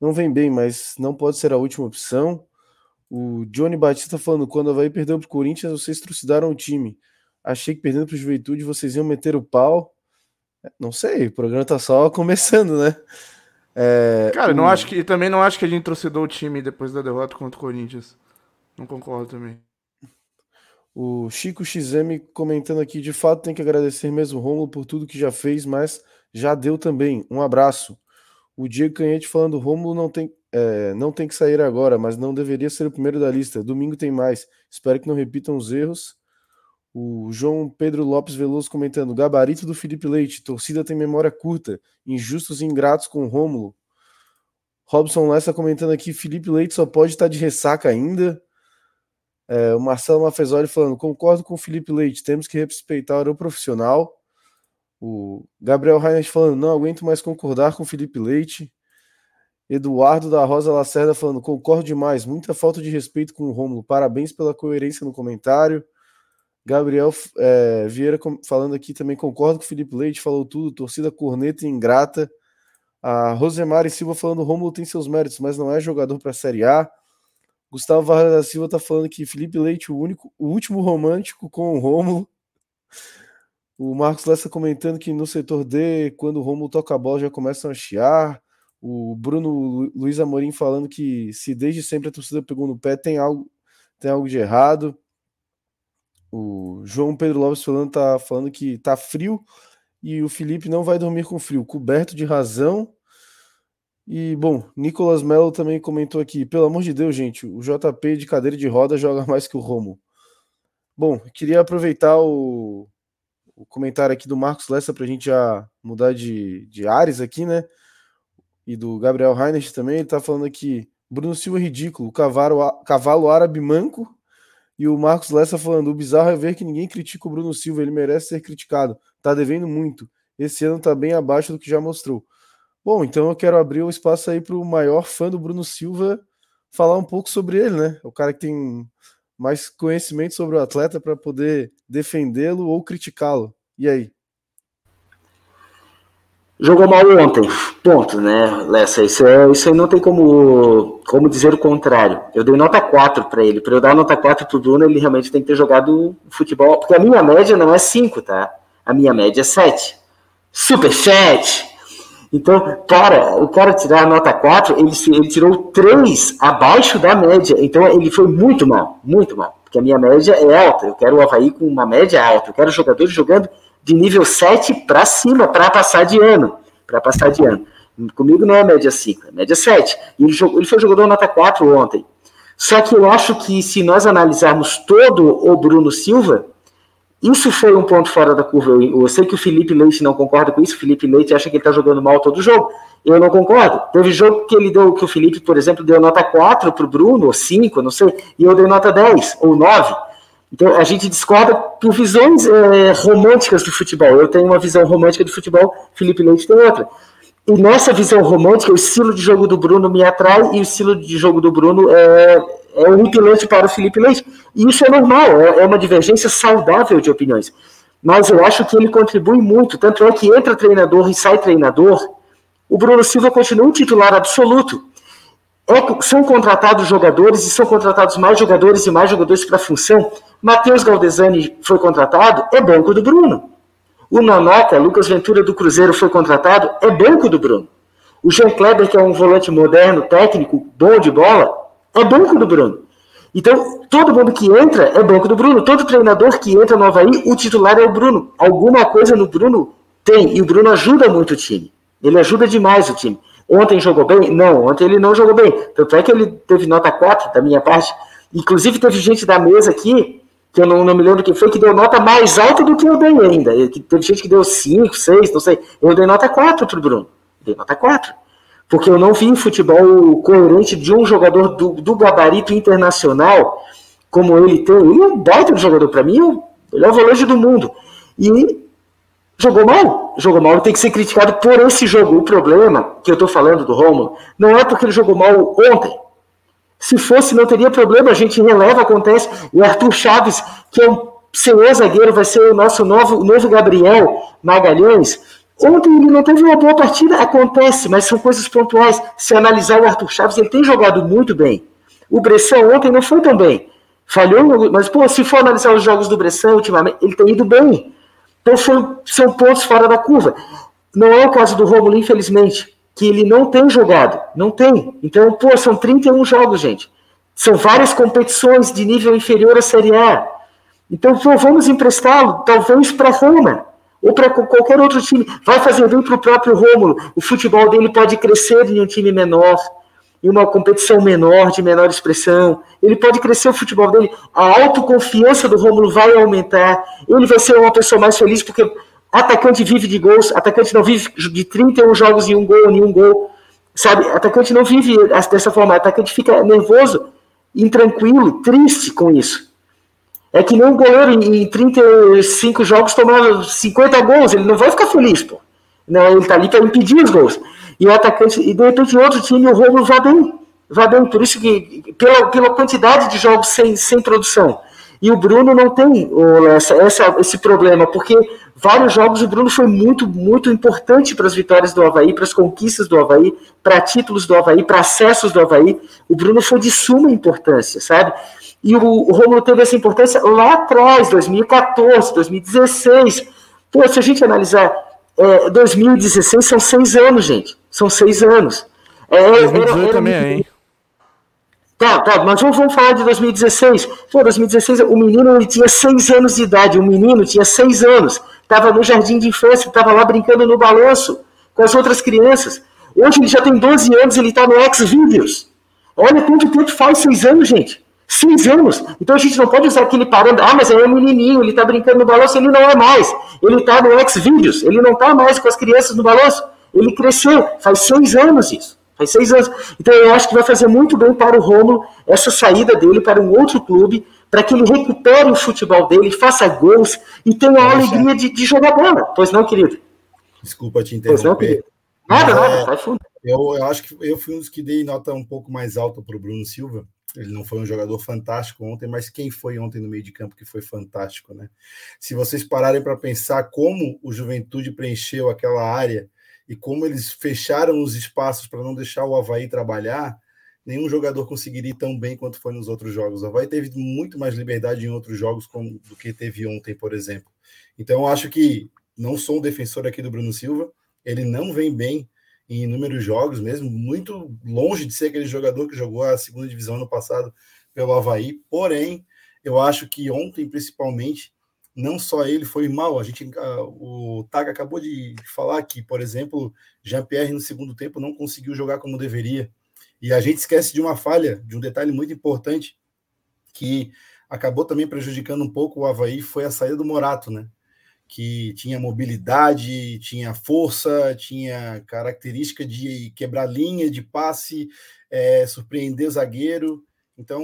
S1: não vem bem, mas não pode ser a última opção. O Johnny Batista falando: quando o Havaí perdeu para o Corinthians, vocês trucidaram o time. Achei que perdendo para o Juventude vocês iam meter o pau. Não sei, o programa tá só (laughs) começando, né?
S4: É, Cara, o... não acho que também não acho que a gente trucidou o time depois da derrota contra o Corinthians. Não concordo também.
S1: O Chico XM comentando aqui, de fato tem que agradecer mesmo o Romulo por tudo que já fez, mas já deu também. Um abraço. O Diego Canhete falando, Romulo não tem, é, não tem que sair agora, mas não deveria ser o primeiro da lista. Domingo tem mais. Espero que não repitam os erros. O João Pedro Lopes Veloso comentando, gabarito do Felipe Leite, torcida tem memória curta, injustos e ingratos com o Rômulo. Robson Lessa comentando aqui, Felipe Leite só pode estar de ressaca ainda. É, o Marcelo Mafezoli falando: concordo com o Felipe Leite, temos que respeitar o profissional. O Gabriel Reinhardt falando: não aguento mais concordar com o Felipe Leite. Eduardo da Rosa Lacerda falando: concordo demais, muita falta de respeito com o Rômulo, parabéns pela coerência no comentário. Gabriel é, Vieira falando aqui também: concordo com o Felipe Leite, falou tudo, torcida corneta ingrata. A Rosemary Silva falando: Rômulo tem seus méritos, mas não é jogador para a Série A. Gustavo Vargas da Silva tá falando que Felipe Leite, o único, o último romântico com o Rômulo. O Marcos Lessa comentando que no setor D, quando o Rômulo toca a bola, já começam a chiar. O Bruno Luiz Amorim falando que se desde sempre a torcida pegou no pé, tem algo, tem algo de errado. O João Pedro Lopes falando, tá falando que tá frio e o Felipe não vai dormir com frio, coberto de razão e, bom, Nicolas Melo também comentou aqui: pelo amor de Deus, gente, o JP de cadeira de roda joga mais que o Romo. Bom, queria aproveitar o, o comentário aqui do Marcos Lessa para a gente já mudar de, de ares aqui, né? E do Gabriel Reinhardt também. Ele está falando aqui: Bruno Silva é ridículo, cavalo, cavalo árabe manco. E o Marcos Lessa falando: o bizarro é ver que ninguém critica o Bruno Silva, ele merece ser criticado, tá devendo muito. Esse ano tá bem abaixo do que já mostrou. Bom, então eu quero abrir o espaço aí para o maior fã do Bruno Silva falar um pouco sobre ele, né? O cara que tem mais conhecimento sobre o atleta para poder defendê-lo ou criticá-lo. E aí?
S6: Jogou mal ontem, ponto, né, Lessa? Isso, é, isso aí não tem como, como dizer o contrário. Eu dei nota 4 para ele. Para eu dar nota 4 para o Bruno, ele realmente tem que ter jogado futebol. Porque a minha média não é 5, tá? A minha média é 7. Super 7! Então, cara, o cara tirar a nota 4, ele, ele tirou 3 abaixo da média. Então, ele foi muito mal, muito mal. Porque a minha média é alta. Eu quero o Havaí com uma média alta. Eu quero jogadores jogando de nível 7 para cima, para passar de ano. Para passar de ano. Comigo não é média 5, é média 7. E ele, ele foi jogador nota 4 ontem. Só que eu acho que se nós analisarmos todo o Bruno Silva, isso foi um ponto fora da curva. Eu, eu, sei que o Felipe Leite não concorda com isso. O Felipe Leite acha que ele está jogando mal todo jogo. Eu não concordo. Teve jogo que ele deu, que o Felipe, por exemplo, deu nota 4 para o Bruno, ou 5, não sei, e eu dei nota 10 ou 9. Então a gente discorda por visões é, românticas do futebol. Eu tenho uma visão romântica do futebol, Felipe Leite tem outra. E nessa visão romântica, o estilo de jogo do Bruno me atrai e o estilo de jogo do Bruno é, é horripilante para o Felipe Leite. E isso é normal, é, é uma divergência saudável de opiniões. mas eu acho que ele contribui muito. Tanto é que entra treinador e sai treinador, o Bruno Silva continua um titular absoluto. São contratados jogadores e são contratados mais jogadores e mais jogadores para a função. Matheus Galdesani foi contratado, é banco do Bruno. O Nanoca, Lucas Ventura do Cruzeiro foi contratado, é banco do Bruno. O Jean Kleber, que é um volante moderno, técnico, bom de bola, é banco do Bruno. Então, todo mundo que entra é banco do Bruno. Todo treinador que entra no Havaí, o titular é o Bruno. Alguma coisa no Bruno tem. E o Bruno ajuda muito o time. Ele ajuda demais o time. Ontem jogou bem? Não, ontem ele não jogou bem. Tanto é que ele teve nota 4 da minha parte. Inclusive, teve gente da mesa aqui, que eu não, não me lembro quem foi, que deu nota mais alta do que eu dei ainda. Teve gente que deu 5, 6, não sei. Eu dei nota 4 pro Bruno. Dei nota 4 porque eu não vi futebol coerente de um jogador do, do gabarito internacional como ele tem. Ele é um baita jogador, para mim, é o volante do mundo. E jogou mal, jogou mal, tem que ser criticado por esse jogo. O problema que eu estou falando do Romulo não é porque ele jogou mal ontem. Se fosse, não teria problema, a gente releva, acontece. O Arthur Chaves, que é um senhor zagueiro, vai ser o nosso novo, novo Gabriel Magalhães Ontem ele não teve uma boa partida, acontece, mas são coisas pontuais. Se analisar o Arthur Chaves, ele tem jogado muito bem. O Bressan ontem não foi tão bem. Falhou, mas pô, se for analisar os jogos do Bressan ultimamente, ele tem ido bem. Então foi, são pontos fora da curva. Não é o caso do Romulo, infelizmente, que ele não tem jogado. Não tem. Então, pô, são 31 jogos, gente. São várias competições de nível inferior à Série A. Então, pô, vamos emprestá-lo, talvez para Roma ou para qualquer outro time. Vai fazer bem para o próprio Rômulo. O futebol dele pode crescer em um time menor, em uma competição menor, de menor expressão. Ele pode crescer o futebol dele. A autoconfiança do Rômulo vai aumentar. Ele vai ser uma pessoa mais feliz, porque atacante vive de gols, atacante não vive de 31 jogos em um gol, nenhum gol. Sabe, atacante não vive dessa forma, atacante fica nervoso, intranquilo, triste com isso. É que nem um goleiro em 35 jogos tomar 50 gols, ele não vai ficar feliz, pô. Não, ele tá ali para impedir os gols. E o atacante, e de repente outro time, o Romulo vai bem. Vai bem, por isso que, pela, pela quantidade de jogos sem, sem produção. E o Bruno não tem essa, essa, esse problema, porque vários jogos o Bruno foi muito, muito importante para as vitórias do Havaí, para as conquistas do Havaí, para títulos do Havaí, para acessos do Havaí. O Bruno foi de suma importância, sabe? E o, o Romulo teve essa importância lá atrás, 2014, 2016. Pô, se a gente analisar, é, 2016 são seis anos, gente. São seis anos.
S4: É, 2018 era, era, também, hein?
S6: Tá, tá, mas vamos, vamos falar de 2016. Pô, 2016, o menino ele tinha seis anos de idade. O menino tinha seis anos. Estava no jardim de infância, estava lá brincando no balanço com as outras crianças. Hoje ele já tem 12 anos, ele está no X-Videos. Olha quanto tempo faz seis anos, gente. Seis anos. Então a gente não pode usar aquele parâmetro. Ah, mas é um menininho, ele está brincando no balanço. Ele não é mais. Ele está no X-Videos. Ele não está mais com as crianças no balanço. Ele cresceu. Faz seis anos isso. Faz seis anos. Então eu acho que vai fazer muito bem para o Romulo essa saída dele para um outro clube, para que ele recupere o futebol dele, faça gols e tenha a alegria de, de, jogar bola. Pois não, querido?
S3: Desculpa te interromper. Pois não, querido.
S6: Nada, nada, vai fundo.
S3: Eu, eu acho que eu fui um dos que dei nota um pouco mais alta para o Bruno Silva, ele não foi um jogador fantástico ontem, mas quem foi ontem no meio de campo que foi fantástico, né? Se vocês pararem para pensar como o Juventude preencheu aquela área e como eles fecharam os espaços para não deixar o Havaí trabalhar, nenhum jogador conseguiria ir tão bem quanto foi nos outros jogos. O Havaí teve muito mais liberdade em outros jogos do que teve ontem, por exemplo. Então, eu acho que não sou um defensor aqui do Bruno Silva, ele não vem bem em inúmeros jogos mesmo, muito longe de ser aquele jogador que jogou a segunda divisão ano passado pelo Havaí. Porém, eu acho que ontem, principalmente, não só ele foi mal. A gente, o Taga acabou de falar que, por exemplo, Jean-Pierre no segundo tempo não conseguiu jogar como deveria. E a gente esquece de uma falha, de um detalhe muito importante que acabou também prejudicando um pouco o Havaí, foi a saída do Morato, né? Que tinha mobilidade, tinha força, tinha característica de quebrar linha de passe, é, surpreender o zagueiro. Então,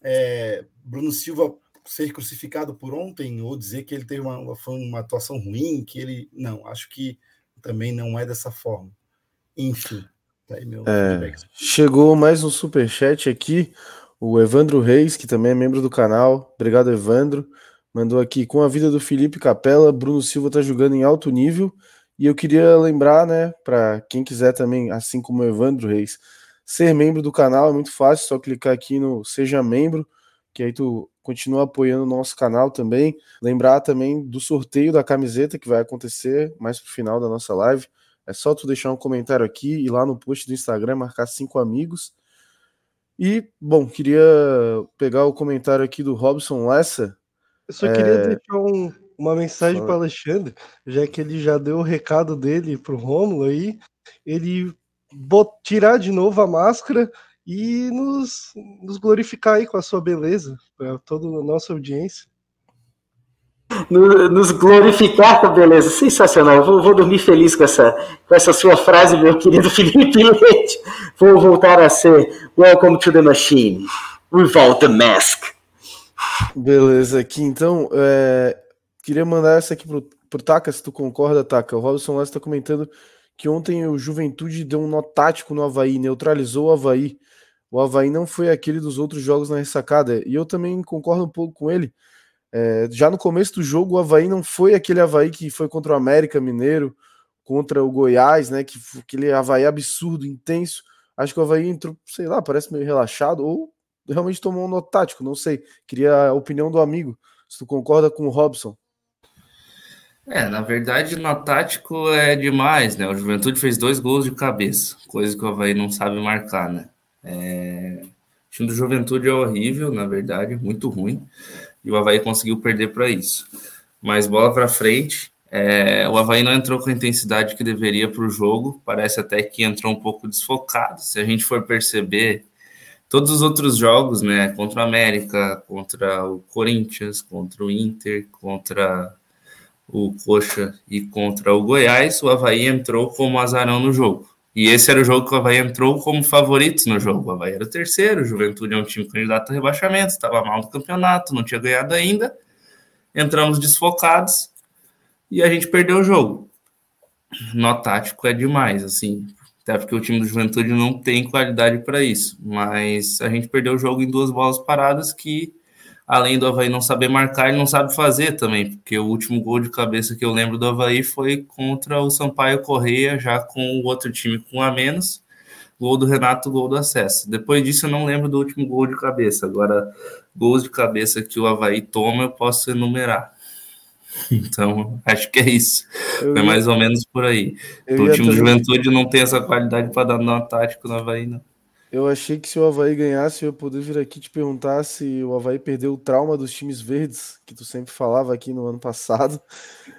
S3: é, Bruno Silva ser crucificado por ontem ou dizer que ele teve uma, foi uma atuação ruim, que ele não, acho que também não é dessa forma. Enfim,
S1: tá é, chegou mais um super chat aqui, o Evandro Reis, que também é membro do canal. Obrigado, Evandro mandou aqui: com a vida do Felipe Capella, Bruno Silva está jogando em alto nível. E eu queria lembrar, né, para quem quiser também, assim como o Evandro Reis, ser membro do canal é muito fácil, só clicar aqui no Seja Membro, que aí tu continua apoiando o nosso canal também. Lembrar também do sorteio da camiseta que vai acontecer mais pro final da nossa live. É só tu deixar um comentário aqui e lá no post do Instagram marcar cinco amigos. E, bom, queria pegar o comentário aqui do Robson Lessa.
S5: Eu só queria é... deixar um, uma mensagem para Alexandre, já que ele já deu o recado dele para o Rômulo aí, ele bot... tirar de novo a máscara e nos, nos glorificar aí com a sua beleza, para toda a nossa audiência.
S6: Nos glorificar com a beleza, sensacional. Vou, vou, dormir feliz com essa, com essa sua frase, meu querido (laughs) Felipe Leite. Vou voltar a ser Welcome to the Machine, without the mask.
S1: Beleza, aqui então, é, queria mandar essa aqui pro, pro Taka, se tu concorda, Taka. O Robson Lessa está comentando que ontem o Juventude deu um nó tático no Havaí, neutralizou o Havaí. O Havaí não foi aquele dos outros jogos na ressacada. E eu também concordo um pouco com ele. É, já no começo do jogo, o Havaí não foi aquele Havaí que foi contra o América Mineiro, contra o Goiás, né? Que aquele Havaí absurdo, intenso. Acho que o Havaí entrou, sei lá, parece meio relaxado, ou realmente tomou um nó tático, não sei. Queria a opinião do amigo. Se tu concorda com o Robson.
S2: É, na verdade, no tático é demais, né? O Juventude fez dois gols de cabeça, coisa que o Havaí não sabe marcar, né? É... O time do Juventude é horrível, na verdade, muito ruim, e o Havaí conseguiu perder para isso. Mas bola para frente, é... o Havaí não entrou com a intensidade que deveria para o jogo, parece até que entrou um pouco desfocado. Se a gente for perceber, todos os outros jogos, né? Contra o América, contra o Corinthians, contra o Inter, contra o Coxa e contra o Goiás, o Havaí entrou como azarão no jogo. E esse era o jogo que o Havaí entrou como favorito no jogo. O Havaí era o terceiro, o Juventude é um time candidato a rebaixamento, estava mal no campeonato, não tinha ganhado ainda. Entramos desfocados e a gente perdeu o jogo. No tático é demais, assim. Até porque o time do Juventude não tem qualidade para isso. Mas a gente perdeu o jogo em duas bolas paradas que além do Havaí não saber marcar, ele não sabe fazer também, porque o último gol de cabeça que eu lembro do Havaí foi contra o Sampaio Correia, já com o outro time com a menos. Gol do Renato, gol do acesso. Depois disso, eu não lembro do último gol de cabeça. Agora, gols de cabeça que o Havaí toma, eu posso enumerar. (laughs) Então, acho que é isso. Eu é mais ou menos por aí. O time do Juventude não tem essa qualidade para dar nó tático no Havaí, não.
S1: Eu achei que se o Havaí ganhasse, eu poder vir aqui te perguntar se o Havaí perdeu o trauma dos times verdes, que tu sempre falava aqui no ano passado.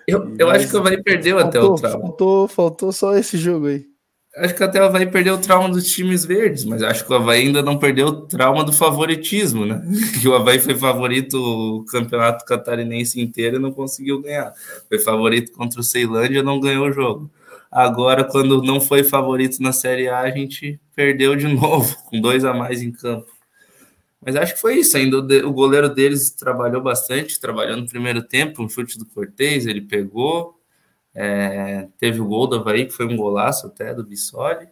S2: Eu, eu acho que o Havaí perdeu faltou, até o trauma.
S1: Faltou, faltou só esse jogo aí.
S2: Acho que até o Havaí perdeu o trauma dos times verdes, mas acho que o Havaí ainda não perdeu o trauma do favoritismo, né? (laughs) Que o Havaí foi favorito o campeonato catarinense inteiro e não conseguiu ganhar. Foi favorito contra o Ceilândia e não ganhou o jogo. Agora, quando não foi favorito na Série A, a gente perdeu de (laughs) novo, com dois a mais em campo. Mas acho que foi isso. Ainda o goleiro deles trabalhou bastante, trabalhou no primeiro tempo, um chute do Cortez, ele pegou. É, teve o gol do Havaí, que foi um golaço até do Bissoli.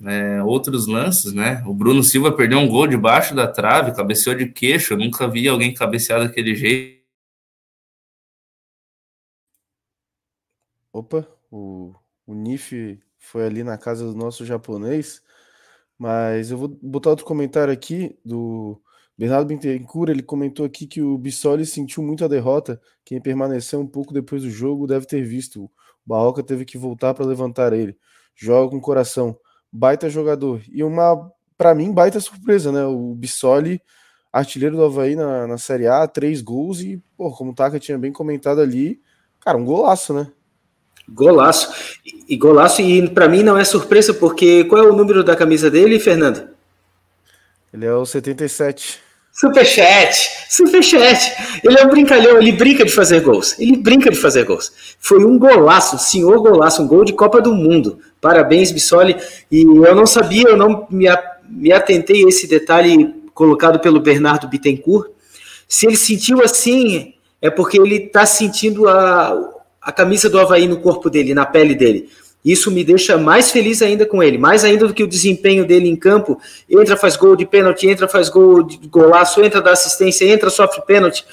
S2: É, outros lances, né? O Bruno Silva perdeu um gol debaixo da trave, cabeceou de queixo. Eu nunca vi alguém cabecear daquele jeito.
S1: Opa, o, o NIF foi ali na casa do nosso japonês, mas eu vou botar outro comentário aqui do Bernardo Bittencourt, ele comentou aqui que o Bissoli sentiu muito a derrota, quem permaneceu um pouco depois do jogo deve ter visto, o Barroca teve que voltar para levantar ele, joga com coração, baita jogador, e uma, para mim, baita surpresa, né, o Bissoli, artilheiro do Havaí na, na Série A, três gols e, pô, como o Taka tinha bem comentado ali, cara, um golaço, né?
S6: Golaço. E golaço, e para mim não é surpresa, porque qual é o número da camisa dele, Fernando?
S1: Ele é o 77.
S6: Superchat, superchat. Ele é um brincalhão, ele brinca de fazer gols. Ele brinca de fazer gols. Foi um golaço, senhor golaço, um gol de Copa do Mundo. Parabéns, Bissoli. E eu não sabia, eu não me, me atentei a esse detalhe colocado pelo Bernardo Bittencourt. Se ele sentiu assim, é porque ele está sentindo a, a camisa do Havaí no corpo dele, na pele dele. Isso me deixa mais feliz ainda com ele, mais ainda do que o desempenho dele em campo. Entra, faz gol de pênalti, entra, faz gol de golaço, entra, dá assistência, entra, sofre pênalti.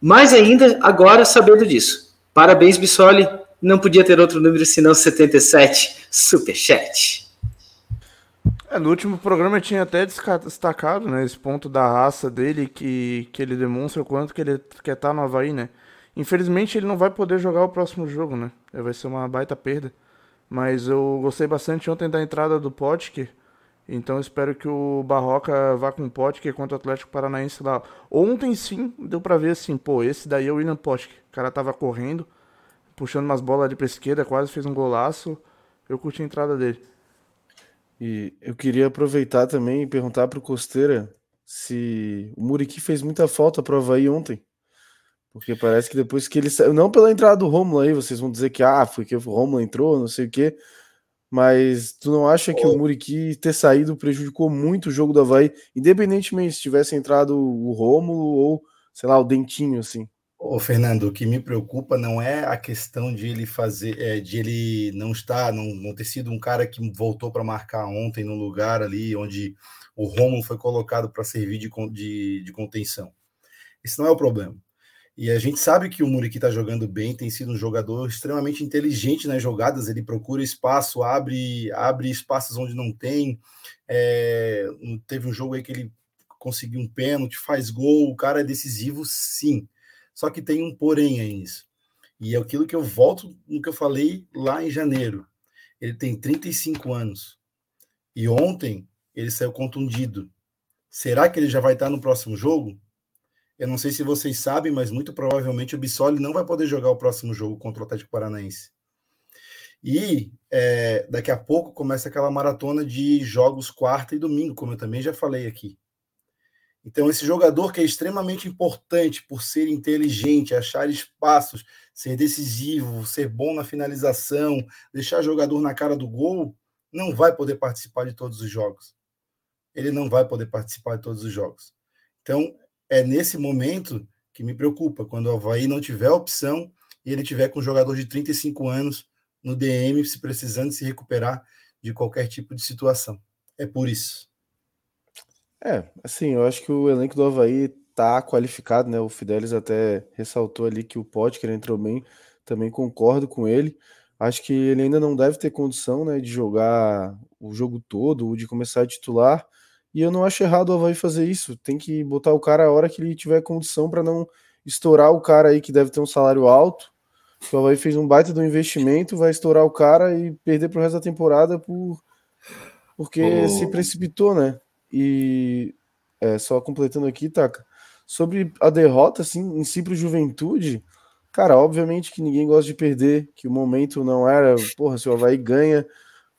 S6: Mais ainda agora sabendo disso. Parabéns, Bissoli. Não podia ter outro número senão 77. Superchat.
S4: É, no último programa eu tinha até destacado né, esse ponto da raça dele, que, que ele demonstra o quanto que ele quer estar no Havaí, né? Infelizmente ele não vai poder jogar o próximo jogo, né? Vai ser uma baita perda. Mas eu gostei bastante ontem da entrada do Potker. Então espero que o Barroca vá com o Potker contra o Atlético Paranaense lá. Ontem sim, deu pra ver assim, pô, esse daí é o William Potker. O cara tava correndo, puxando umas bolas ali pra esquerda, quase fez um golaço. Eu curti a entrada dele.
S1: E eu queria aproveitar também e perguntar pro Costeira se o Muriqui fez muita falta pro Havaí ontem. Porque parece que depois que ele saiu, não pela entrada do Romulo aí, vocês vão dizer que ah, foi que o Romulo entrou, não sei o quê. Mas tu não acha que o Muriqui ter saído prejudicou muito o jogo do Havaí, independentemente se tivesse entrado o Romulo ou, sei lá, o Dentinho, assim?
S3: Ô, Fernando, o que me preocupa não é a questão de ele fazer, é, de ele não estar, não, não ter sido um cara que voltou para marcar ontem no lugar ali onde o Romulo foi colocado para servir de, de, de contenção. Esse não é o problema. E a gente sabe que o Muriqui está jogando bem, tem sido um jogador extremamente inteligente nas jogadas, ele procura espaço, abre, abre espaços onde não tem. É, teve um jogo aí que ele conseguiu um pênalti, faz gol, o cara é decisivo, sim. Só que tem um porém aí nisso. E é aquilo que eu volto no que eu falei lá em janeiro. Ele tem 35 anos. E ontem ele saiu contundido. Será que ele já vai estar no próximo jogo? Eu não sei se vocês sabem, mas muito provavelmente o Bissoli não vai poder jogar o próximo jogo contra o Atlético Paranaense. E é, daqui a pouco começa aquela maratona de jogos quarta e domingo, como eu também já falei aqui. Então, esse jogador que é extremamente importante por ser inteligente, achar espaços, ser decisivo, ser bom na finalização, deixar jogador na cara do gol, não vai poder participar de todos os jogos. Ele não vai poder participar de todos os jogos. Então, é nesse momento que me preocupa, quando o Havaí não tiver opção e ele tiver com um jogador de 35 anos no DM, se precisando se recuperar de qualquer tipo de situação. É por isso.
S1: É, assim, eu acho que o elenco do Havaí tá qualificado, né? O Fidelis até ressaltou ali que o Potker entrou bem, também concordo com ele. Acho que ele ainda não deve ter condição, né, de jogar o jogo todo, ou de começar a titular, e eu não acho errado o Havaí fazer isso. Tem que botar o cara a hora que ele tiver condição para não estourar o cara aí que deve ter um salário alto. O Havaí fez um baita do investimento, vai estourar o cara e perder pro resto da temporada por porque oh. se precipitou, né? E é, só completando aqui, Taka, sobre a derrota assim, em si pro Juventude, cara, obviamente que ninguém gosta de perder, que o momento não era, porra, se o Havaí ganha,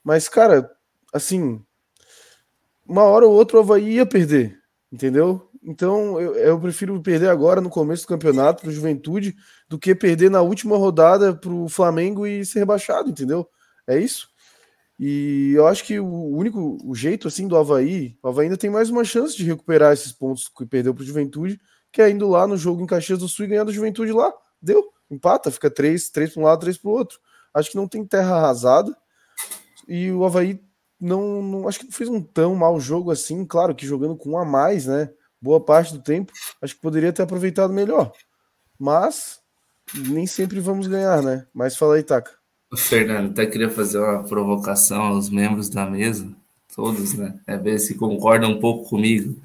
S1: mas cara, assim, uma hora ou outra o Havaí ia perder, entendeu? Então eu, eu prefiro perder agora no começo do campeonato para Juventude do que perder na última rodada para o Flamengo e ser rebaixado, entendeu? É isso. E eu acho que o único o jeito assim do Havaí, o Havaí ainda tem mais uma chance de recuperar esses pontos que perdeu para o Juventude, que é indo lá no jogo em Caxias do Sul e ganhar do Juventude lá. Deu, empata, fica três, três para um lado, três para o outro. Acho que não tem terra arrasada. E o Havaí não, não, acho que não fez um tão mau jogo assim, claro que jogando com um a mais, né? Boa parte do tempo, acho que poderia ter aproveitado melhor. Mas nem sempre vamos ganhar, né? Mas fala aí, Taka.
S2: Fernando, até queria fazer uma provocação aos membros da mesa, todos, né? É ver se concordam um pouco comigo.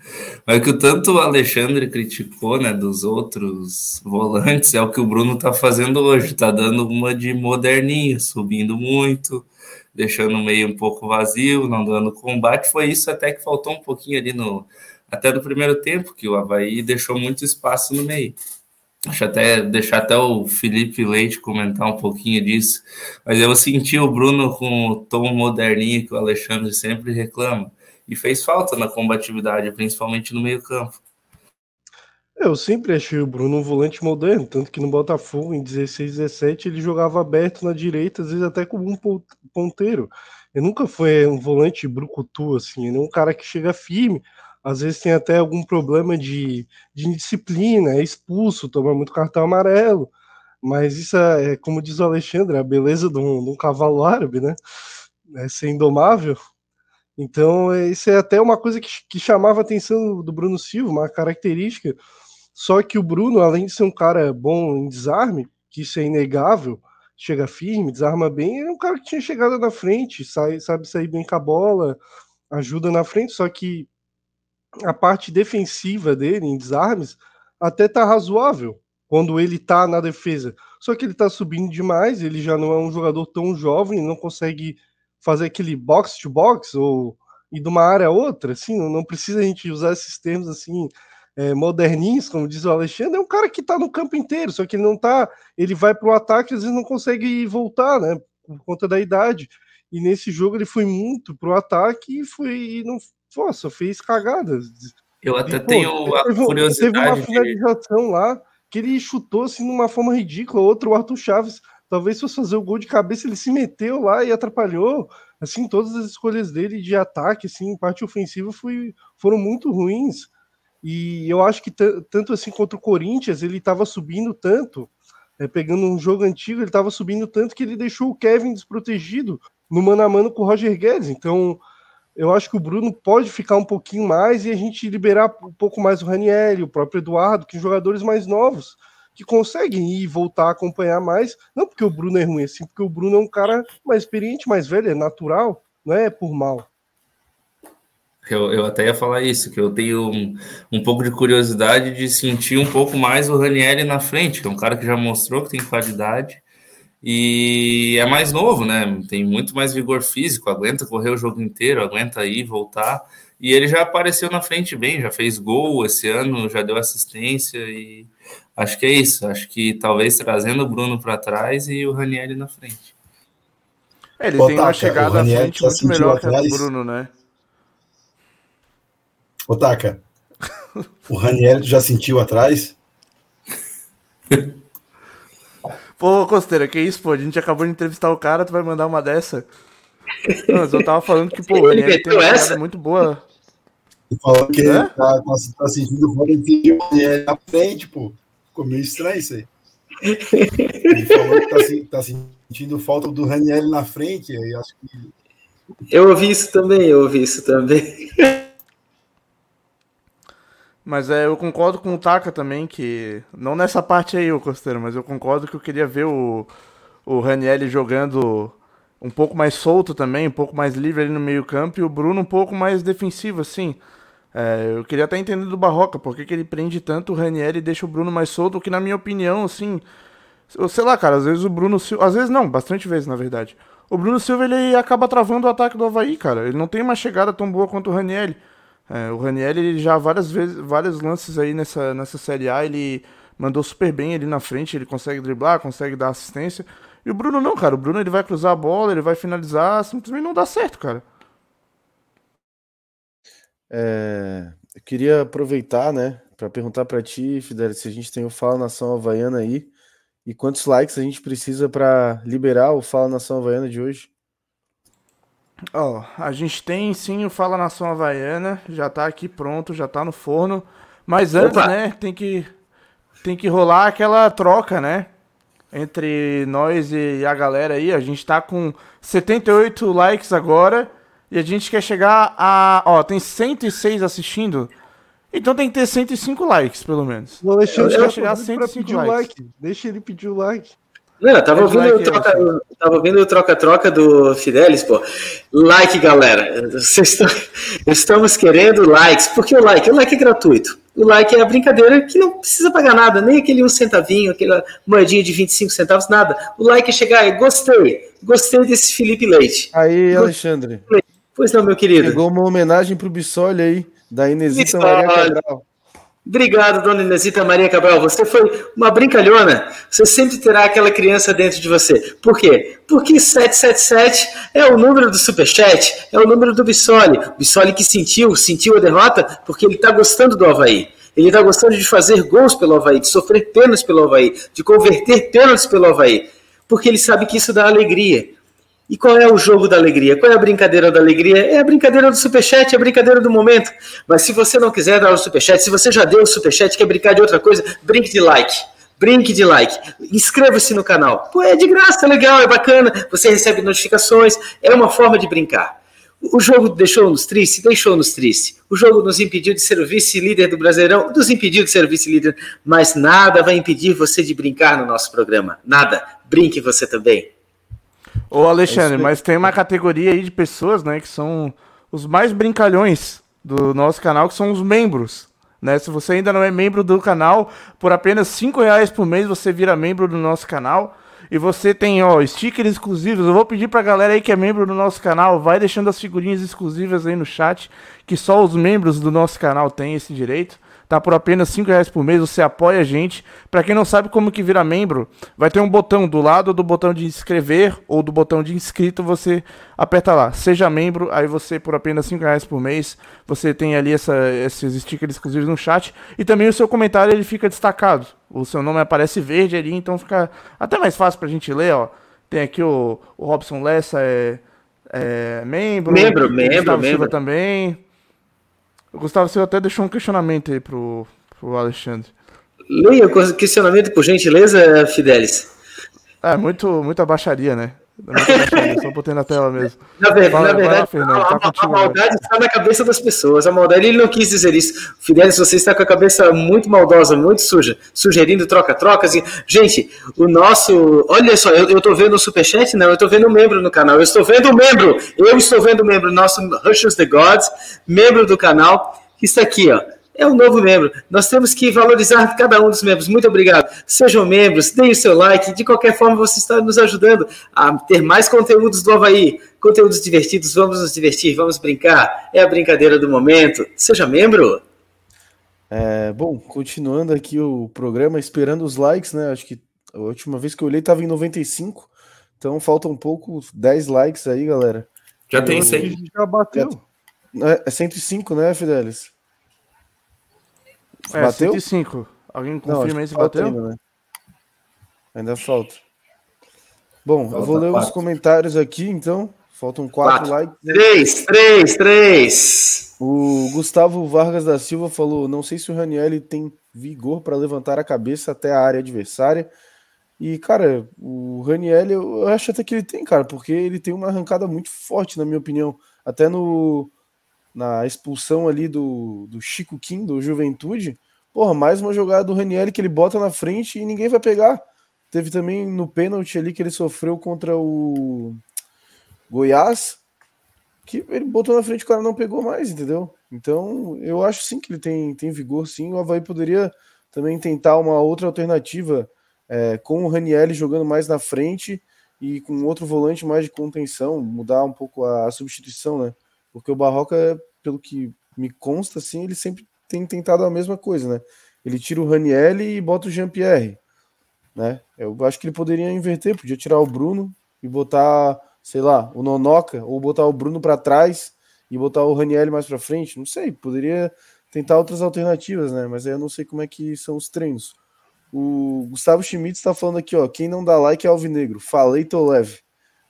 S2: Mas o que tanto o Alexandre criticou, né, dos outros volantes, é o que o Bruno tá fazendo hoje, tá dando uma de moderninho, subindo muito, deixando o meio um pouco vazio, não dando combate. Foi isso até que faltou um pouquinho ali no até no primeiro tempo, que o Havaí deixou muito espaço no meio. Até deixar até o Felipe Leite comentar um pouquinho disso. Mas eu senti o Bruno com o tom moderninho que o Alexandre sempre reclama. E fez falta na combatividade, principalmente no meio-campo.
S5: Eu sempre achei o Bruno um volante moderno, tanto que no Botafogo, em 16, 17, ele jogava aberto na direita, às vezes até como um ponteiro. Ele nunca foi um volante brucutu, assim, ele é um cara que chega firme, às vezes tem até algum problema de, de indisciplina, é expulso, toma muito cartão amarelo, mas isso é, como diz o Alexandre, a beleza de um, de um cavalo árabe, né? É ser indomável. Então, isso é até uma coisa que, que chamava a atenção do Bruno Silva, uma característica Só que o Bruno, além de ser um cara bom em desarme, que isso é inegável, chega firme, desarma bem, é um cara que tinha chegada na frente, sai, sabe sair bem com a bola, ajuda na frente, só que a parte defensiva dele em desarmes até tá razoável quando ele tá na defesa. Só que ele tá subindo demais, ele já não é um jogador tão jovem, não consegue fazer aquele box to box ou ir de uma área a outra, assim, não precisa a gente usar esses termos assim é, moderninhos, como diz o Alexandre, é um cara que tá no campo inteiro, só que ele não tá, ele vai pro ataque, às vezes não consegue voltar, né, por conta da idade. E nesse jogo ele foi muito pro ataque e foi e não, nossa, fez cagadas.
S2: Eu até e, pô, tenho a
S5: teve,
S2: curiosidade.
S5: Teve uma finalização de... lá que ele chutou assim numa forma ridícula. Outro, o Arthur Chaves, talvez fosse fazer o gol de cabeça, ele se meteu lá e atrapalhou. Assim, todas as escolhas dele de ataque, assim, parte ofensiva, foi, foram muito ruins. E eu acho que tanto assim contra o Corinthians, ele estava subindo tanto, é, pegando um jogo antigo, ele estava subindo tanto que ele deixou o Kevin desprotegido no mano a mano com o Roger Guedes. Então, eu acho que o Bruno pode ficar um pouquinho mais e a gente liberar um pouco mais o Ranieri, o próprio Eduardo, que jogadores mais novos que conseguem ir e voltar a acompanhar mais. Não porque o Bruno é ruim, assim, porque o Bruno é um cara mais experiente, mais velho, é natural, não é por mal.
S2: Eu, eu até ia falar isso, que eu tenho um, um pouco de curiosidade de sentir um pouco mais o Ranieri na frente, que é um cara que já mostrou que tem qualidade e é mais novo, né? Tem muito mais vigor físico, aguenta correr o jogo inteiro, aguenta ir, voltar. E ele já apareceu na frente bem, já fez gol esse ano, já deu assistência e acho que é isso. Acho que talvez trazendo o Bruno para trás e o Ranieri na frente.
S4: É, ele tem uma chegada à frente muito melhor atrás. que a do Bruno, né?
S3: Otaka, o Ranieri já sentiu atrás?
S4: Pô, Costeira, que isso, pô? A gente acabou de entrevistar o cara, tu vai mandar uma dessa? Não, mas eu tava falando que, pô, ele, ele tem uma essa? muito boa.
S3: Ele falou que ele tá, tá, tá, sentindo falta de é na frente, pô. Ficou meio estranho isso aí. Ele falou que tá, tá sentindo falta do Raniel na frente, aí acho que.
S6: Eu ouvi isso também, eu ouvi isso também. (laughs)
S4: Mas é, eu concordo com o Taka também, que. Não nessa parte aí, o Costeiro, mas eu concordo que eu queria ver o, o Ranielli jogando um pouco mais solto também, um pouco mais livre ali no meio-campo, e o Bruno um pouco mais defensivo, assim. É, eu queria até entender do Barroca, por que, que ele prende tanto o Ranieri e deixa o Bruno mais solto, que na minha opinião, assim. Sei lá, cara, às vezes o Bruno Silva. Às vezes não, bastante vezes, na verdade. O Bruno Silva ele acaba travando o ataque do Havaí, cara. Ele não tem uma chegada tão boa quanto o Ranieri. É, o Raniel, ele já várias vezes, vários lances aí nessa, nessa Série A, ele mandou super bem ali na frente, ele consegue driblar, consegue dar assistência. E o Bruno não, cara. O Bruno ele vai cruzar a bola, ele vai finalizar, simplesmente não dá certo, cara.
S1: É, eu queria aproveitar, né, para perguntar para ti, Fidel, se a gente tem o Fala Nação Havaiana aí e quantos likes a gente precisa para liberar o Fala Nação Havaiana de hoje.
S4: Ó, oh, a gente tem sim o Fala Nação Havaiana, já tá aqui pronto, já tá no forno. Mas antes, Opa. né, tem que, tem que rolar aquela troca, né? Entre nós e a galera aí. A gente tá com 78 likes agora. E a gente quer chegar a. Ó, tem 106 assistindo. Então tem que ter 105 likes, pelo menos.
S5: O Alexandre quer chegar a 105 likes. Like. Deixa ele pedir o like.
S6: Não, eu tava ouvindo, like o troca, tava ouvindo o troca-troca do Fidelis, pô. Like, galera. Estão, (laughs) estamos querendo likes. Por que o like? O like é gratuito. O like é a brincadeira que não precisa pagar nada, nem aquele um centavinho, aquela moedinha de 25 centavos, nada. O like é chegar e gostei. Gostei desse Felipe Leite.
S1: Aí, Alexandre.
S6: Pois não, meu querido.
S1: Pegou uma homenagem pro Bissoli aí, da Inesita Maria Cabral.
S6: Obrigado, dona Inesita Maria Cabral. Você foi uma brincalhona. Você sempre terá aquela criança dentro de você. Por quê? Porque 777 é o número do Superchat, é o número do Bissoli. Bissoli que sentiu, sentiu a derrota porque ele está gostando do Havaí. Ele está gostando de fazer gols pelo Havaí, de sofrer pênaltis pelo Havaí, de converter pênaltis pelo Havaí. Porque ele sabe que isso dá alegria. E qual é o jogo da alegria? Qual é a brincadeira da alegria? É a brincadeira do superchat, é a brincadeira do momento. Mas se você não quiser dar o superchat, se você já deu o superchat, quer brincar de outra coisa, brinque de like. Brinque de like. Inscreva-se no canal. Pô, é de graça, é legal, é bacana. Você recebe notificações. É uma forma de brincar. O jogo deixou-nos triste? Deixou-nos triste. O jogo nos impediu de ser o vice-líder do Brasileirão? Nos impediu de ser o vice-líder, mas nada vai impedir você de brincar no nosso programa. Nada. Brinque você também.
S4: Ô Alexandre, mas tem uma categoria aí de pessoas, né, que são os mais brincalhões do nosso canal, que são os membros. Né? Se você ainda não é membro do canal, por apenas cinco reais por mês você vira membro do nosso canal. E você tem, ó, stickers exclusivos. Eu vou pedir pra galera aí que é membro do nosso canal, vai deixando as figurinhas exclusivas aí no chat, que só os membros do nosso canal têm esse direito tá por apenas 5 reais por mês, você apoia a gente. Para quem não sabe como que vira membro, vai ter um botão do lado do botão de inscrever ou do botão de inscrito, você aperta lá, seja membro, aí você por apenas 5 reais por mês, você tem ali essa, esses stickers exclusivos no chat e também o seu comentário ele fica destacado. O seu nome aparece verde ali, então fica até mais fácil pra gente ler, ó. Tem aqui o, o Robson Lessa, é, é membro.
S6: Membro, membro, membro.
S4: também. Gustavo, você até deixou um questionamento aí pro, pro Alexandre.
S6: Leia o questionamento, por gentileza, Fidelis.
S4: É, muito, muita baixaria, né? Baixaria, só botei na tela mesmo. (laughs)
S6: Na, ver, Fala, na verdade, lá, Fernando, a, tá contigo, a, maldade está na cabeça das pessoas. A maldade, ele não quis dizer isso. Fidelis, você está com a cabeça muito maldosa, muito suja, sugerindo troca-trocas. Gente, o nosso. Olha só, eu, eu tô vendo o superchat, não, eu tô vendo um membro no canal. Eu estou vendo um membro, eu estou vendo um membro, nosso Rushes the Gods, membro do canal, que está aqui, ó é um novo membro. Nós temos que valorizar cada um dos membros. Muito obrigado. Sejam membros, deem o seu like. De qualquer forma, você está nos ajudando a ter mais conteúdos do Havaí. Conteúdos divertidos. Vamos nos divertir, vamos brincar. É a brincadeira do momento. Seja membro.
S1: É, bom, continuando aqui o programa, esperando os likes, né? Acho que a última vez que eu olhei estava em 95. Então falta um pouco, 10 likes aí, galera.
S2: Já tem 100.
S5: Já bateu.
S1: É, é 105, né, Fidelis?
S4: É, bateu? 105. Alguém confirma aí se bateu?
S1: Ainda, né? ainda falta. Bom, falta eu vou ler quatro. os comentários aqui, então. Faltam quatro, quatro. likes.
S6: Três, três, três.
S1: O Gustavo Vargas da Silva falou: não sei se o Raniel tem vigor para levantar a cabeça até a área adversária. E, cara, o Raniel, eu acho até que ele tem, cara, porque ele tem uma arrancada muito forte, na minha opinião. Até no, na expulsão ali do, do Chico Kim, do Juventude. Porra, mais uma jogada do Raniel que ele bota na frente e ninguém vai pegar. Teve também no pênalti ali que ele sofreu contra o Goiás, que ele botou na frente e o cara não pegou mais, entendeu? Então, eu acho sim que ele tem, tem vigor, sim. O Havaí poderia também tentar uma outra alternativa é, com o Raniel jogando mais na frente e com outro volante mais de contenção, mudar um pouco a, a substituição, né? Porque o Barroca, pelo que me consta, assim, ele sempre tem tentado a mesma coisa, né? Ele tira o Raniel e bota o Jean-Pierre, né? Eu acho que ele poderia inverter, podia tirar o Bruno e botar, sei lá, o Nonoca, ou botar o Bruno para trás e botar o Raniel mais para frente, não sei, poderia tentar outras alternativas, né? Mas aí eu não sei como é que são os treinos. O Gustavo Schmidt está falando aqui, ó, quem não dá like é alvinegro. Falei, tô leve.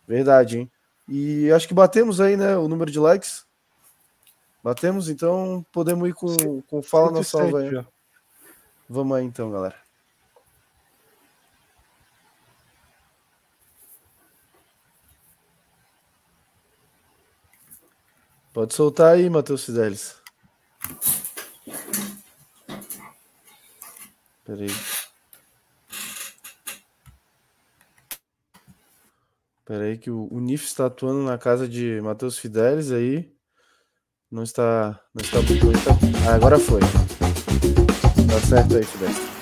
S1: Verdade, hein? E acho que batemos aí, né, o número de likes. Batemos, então podemos ir com, com Fala na Salva aí. Vamos aí então, galera. Pode soltar aí, Matheus Fidelis. Peraí. Pera aí que o, o NIF está atuando na casa de Matheus Fidelis aí. Não está. Não está. Não está ah, agora foi. Tá certo aí, Fidelis.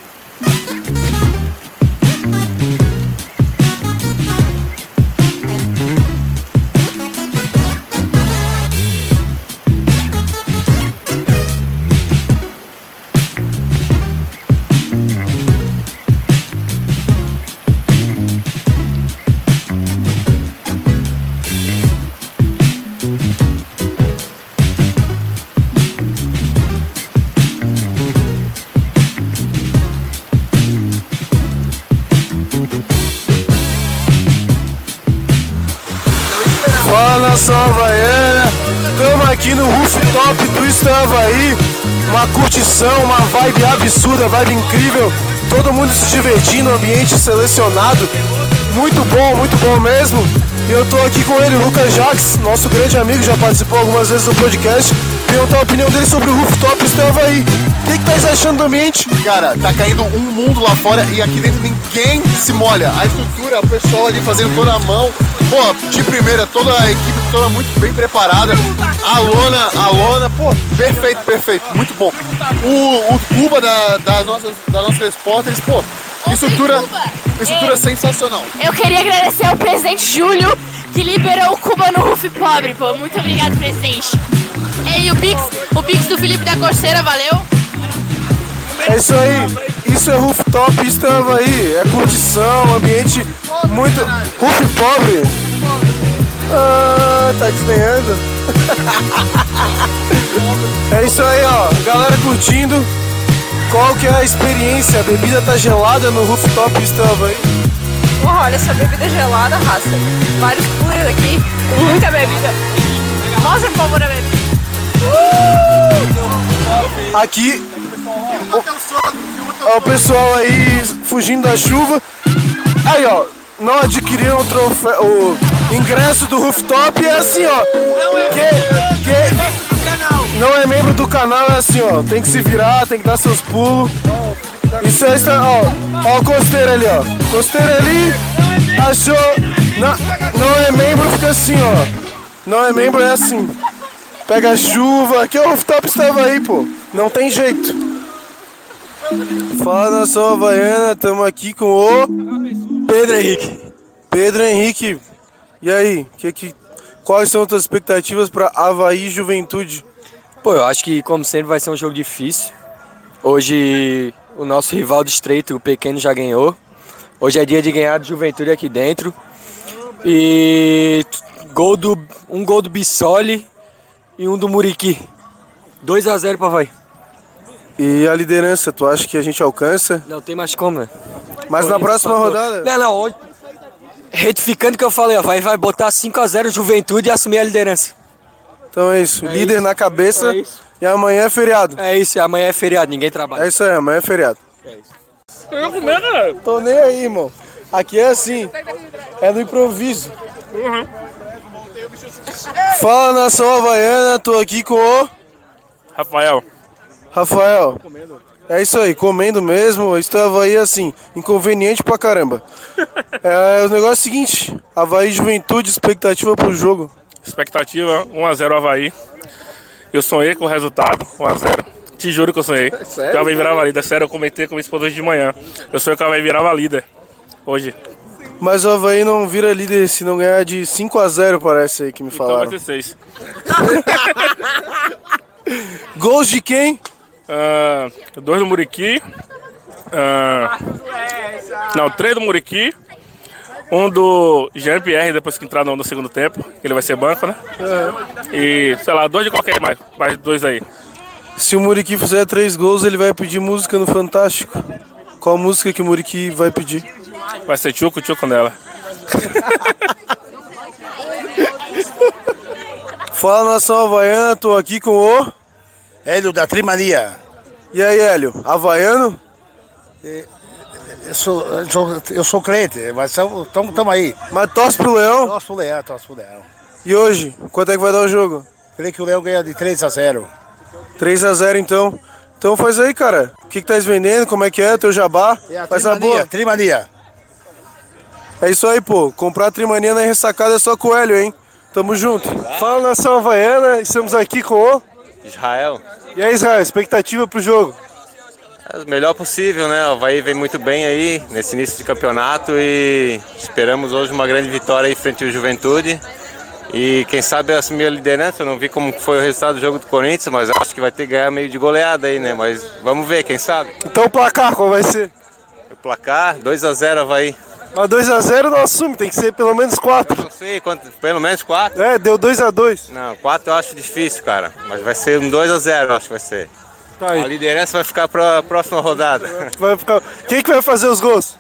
S7: Aí, uma curtição, uma vibe absurda, vibe incrível, todo mundo se divertindo, ambiente selecionado, muito bom, muito bom mesmo. E eu tô aqui com ele, Lucas Jax, nosso grande amigo, já participou algumas vezes do podcast. Perguntar a opinião dele sobre o rooftop estava aí. O que, que tá achando do ambiente?
S8: Cara, tá caindo um mundo lá fora e aqui dentro ninguém se molha. A estrutura, o pessoal ali fazendo toda a mão. Pô, de primeira, toda a equipe toda muito bem preparada. A lona, a lona, pô, perfeito, perfeito, muito bom. O, o Cuba da, da nossa, da nossa repórteres, pô, estrutura, estrutura sensacional.
S9: Eu queria agradecer ao presidente Júlio que liberou o Cuba no roof pobre, pô. Muito obrigado, presidente. E o Pix, o Pix do Felipe da Corseira, valeu.
S7: É isso aí. Isso é rooftop, estava aí. É curtição, ambiente muito. Roof pobre. Ah, tá desdenhando. (laughs) é isso aí, ó. Galera curtindo. Qual que é a experiência? A bebida tá gelada no rooftop estava aí.
S10: Porra, olha essa bebida gelada, raça. Vários coolers aqui, muita bebida. Mostra, por favor, a bebida.
S7: Aqui, ó, o pessoal aí fugindo da chuva. Aí, ó, não adquiriram o, troféu, o ingresso do rooftop é assim, ó. Que, que não é membro do canal, é assim, ó. Tem que se virar, tem que dar seus pulos. Isso é, ó, ó, o costeiro ali, ó. Costeiro ali, achou. Não, não é membro, fica assim, ó. Não é membro, é assim. Pega a chuva. Aqui o rooftop estava aí, pô. Não tem jeito. Fala nação Havaiana, estamos aqui com o Pedro Henrique. Pedro Henrique, e aí? Que, que, quais são as tuas expectativas para Havaí Juventude?
S11: Pô, eu acho que, como sempre, vai ser um jogo difícil. Hoje, o nosso rival do estreito, o Pequeno, já ganhou. Hoje é dia de ganhar do Juventude aqui dentro. E gol do, um gol do Bissoli e um do Muriqui. 2 a 0 para Havaí.
S7: E a liderança, tu acha que a gente alcança?
S11: Não tem mais como, né?
S7: Mas na próxima rodada.
S11: Não, não. Hoje... Retificando o que eu falei, ó, vai, vai botar 5x0 Juventude e assumir a liderança.
S7: Então é isso. É Líder isso. na cabeça. É e amanhã é feriado.
S11: É isso, amanhã é feriado, ninguém trabalha.
S7: É isso aí, amanhã é feriado. É isso.
S11: Eu comendo, né?
S7: Tô nem aí, irmão. Aqui é assim. É no improviso. Uhum. Fala nação havaiana, tô aqui com o.
S12: Rafael.
S7: Rafael, é isso aí, comendo mesmo. Estava aí assim, inconveniente pra caramba. (laughs) É, o negócio é o seguinte: Havaí Juventude, expectativa pro jogo.
S12: Expectativa 1x0 Havaí. Eu sonhei com o resultado, 1x0. Te juro que eu sonhei. É sério? Que ela vai virar valida. Sério, eu comentei com minha esposa hoje de manhã. Eu sonhei que ela vai virar valida. Hoje.
S7: Mas o Havaí não vira líder se não ganhar de 5x0, parece aí que me falaram.
S12: Então vai ser 6. (laughs)
S7: Gols de quem?
S12: Uh, dois do Muriqui. Uh, não, três do Muriqui. Um do Jean-Pierre, depois que entrar no, no, segundo tempo. Ele vai ser banco, né? É. E, sei lá, dois de qualquer mais. Mais dois aí.
S7: Se o Muriqui fizer três gols, ele vai pedir música no Fantástico. Qual música que o Muriqui vai pedir?
S12: Vai ser Tchuco, Tchuco nela. (laughs)
S7: Fala nação havaiana, tô aqui com o
S13: Hélio da Trimania.
S7: E aí, Hélio, havaiano?
S13: Eu sou, eu sou, eu sou crente, mas estamos aí.
S7: Mas torce pro Leão?
S13: Torce pro Leão, torce pro Leão.
S7: E hoje, quanto é que vai dar o jogo?
S13: Creio que o Leão ganha de 3 a 0
S7: 3 a 0 então. Então faz aí, cara. O que, que tá vendendo? Como é que é? Teu jabá?
S13: É a
S7: faz
S13: trimania, a boa. Trimania.
S7: É isso aí, pô. Comprar a Trimania na ressacada é só com o Hélio, hein? Tamo junto. Fala nação havaiana, estamos aqui com o...
S14: Israel.
S7: E aí, Israel, expectativa pro jogo?
S14: É o melhor possível, né? O Havaí vem muito bem aí nesse início de campeonato e esperamos hoje uma grande vitória aí frente ao Juventude. E quem sabe assumir a liderança, eu não vi como foi o resultado do jogo do Corinthians, mas acho que vai ter que ganhar meio de goleada aí, né? Mas vamos ver, quem sabe.
S7: Então o placar, qual vai ser?
S14: O placar, 2x0 Havaí.
S7: Mas 2x0 não assume, tem que ser pelo menos 4.
S14: Não sei, quanto, pelo menos 4?
S7: É, deu 2x2.
S14: Não, 4 eu acho difícil, cara. Mas vai ser um 2x0, acho que vai ser. Tá a liderança vai ficar para a próxima rodada. (laughs)
S7: Vai ficar... Quem que vai fazer os gols?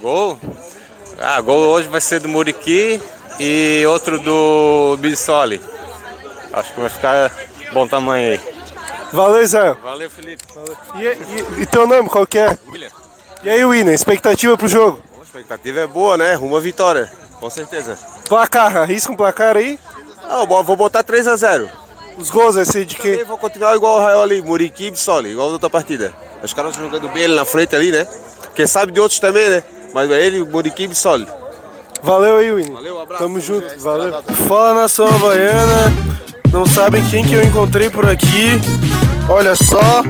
S14: Gol? Ah, gol hoje vai ser do Muriqui e outro do Bissoli. Acho que vai ficar bom tamanho aí.
S7: Valeu, Zé.
S14: Valeu, Felipe. Valeu.
S7: E, e, e, teu nome, qual que é?
S14: William.
S7: E aí, William, expectativa pro jogo?
S15: A expectativa é boa, né? Uma vitória.
S14: Com certeza.
S5: Placar, arrisca um placar aí?
S14: Ah, vou botar 3x0.
S5: Os gols ser de quem?
S14: Eu vou continuar igual o Raio ali, Muriqui e Bissoli, igual na outra partida. Os caras jogando bem ali na frente ali, né? Quem sabe de outros também, né? Mas é ele, Muriqui e Bissoli.
S5: Valeu aí, Winnie.
S14: Valeu, um abraço.
S5: Tamo junto, valeu. Fala nação havaiana. Não sabem quem que eu encontrei por aqui. Olha só.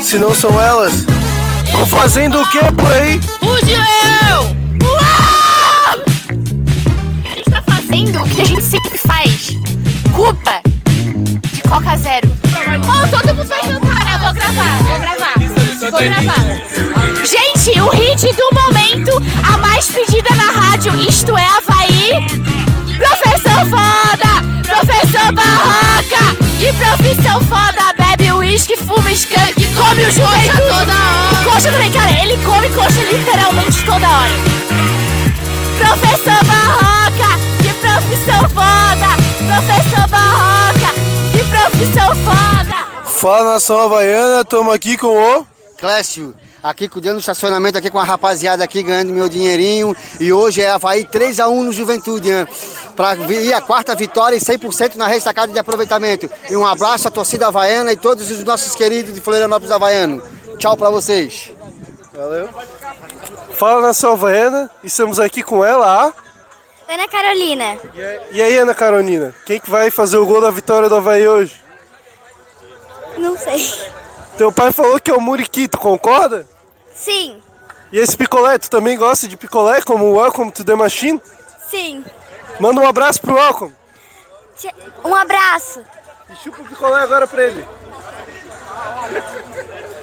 S5: Se não são elas. Estão fazendo o que por aí?
S9: Uau! A gente tá fazendo o que a gente sempre faz. Culpa de Coca Zero. Oh, todo mundo vai jantar. Eu vou gravar, vou gravar. Vou gravar. Gente, o hit do momento, a mais pedida na rádio, isto é Havaí. Professor foda, professor barraca. De profissão foda, bebe uísque, fuma skunk, come o joelho toda hora. Coxa também, cara, ele come coxa literalmente toda hora. Professor barraca, de profissão foda. Professor barraca, de profissão foda.
S5: Fala nação havaiana, estamos aqui com o.
S15: Clécio, aqui cuidando do estacionamento aqui com a rapaziada aqui ganhando meu dinheirinho e hoje é Havaí 3x1 no Juventude, né? Para ir a quarta vitória e 100% na ressacada de aproveitamento. E um abraço à torcida havaiana e todos os nossos queridos de Florianópolis havaiano. Tchau para vocês.
S5: Valeu. Fala nação havaiana, estamos aqui com ela, a.
S16: Ana Carolina.
S5: E aí, Ana Carolina, quem que vai fazer o gol da vitória do Havaí hoje?
S16: Não sei.
S5: Teu pai falou que é o Muriquito, concorda?
S16: Sim,
S5: E esse picolé, tu também gosta de picolé, como o Welcome to the Machine?
S16: sim.
S5: Manda um abraço pro Welcome.
S16: Um abraço.
S5: E chupa o picolé agora pra ele.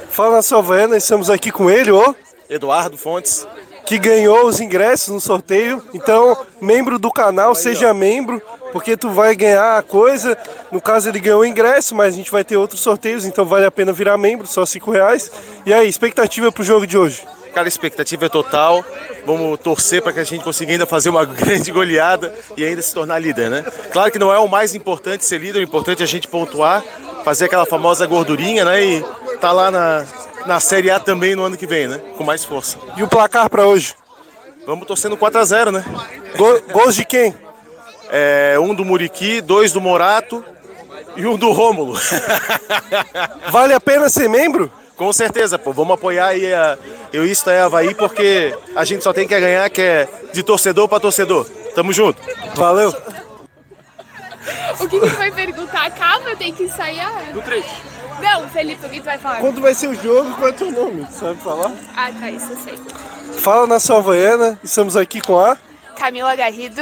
S5: Fala havaiana, estamos aqui com ele, ô.
S17: Eduardo Fontes.
S5: que ganhou os ingressos no sorteio. Então, membro do canal, seja membro, porque tu vai ganhar a coisa. No caso, ele ganhou o ingresso, mas a gente vai ter outros sorteios, então vale a pena virar membro, só cinco reais. E aí, expectativa pro jogo de hoje?
S17: Cara, a expectativa é total. Vamos torcer para que a gente consiga ainda fazer uma (laughs) grande goleada e ainda se tornar líder, né? Claro que não é o mais importante ser líder, o importante é a gente pontuar, fazer aquela famosa gordurinha, né? E tá lá na, na Série A também no ano que vem, né? Com mais força.
S5: E o placar para hoje?
S17: Vamos torcendo 4 a 0 né?
S5: Go- gols de quem?
S17: É, um do Muriqui, dois do Morato e um do Rômulo. (laughs)
S5: Vale a pena ser membro?
S17: Com certeza, pô. Vamos apoiar aí a Eu Isto é Havaí, porque a gente só tem que ganhar, que é de torcedor para torcedor. Tamo junto.
S5: Valeu.
S18: O que, que vai perguntar? Calma, eu tenho que ensaiar.
S17: Do 3.
S18: Não, Felipe, o que tu vai falar?
S5: Quando vai ser o jogo, qual é teu nome? Sabe falar?
S18: Ah, tá, isso eu sei.
S5: Fala nação havaiana, estamos aqui com a.
S18: Camila Garrido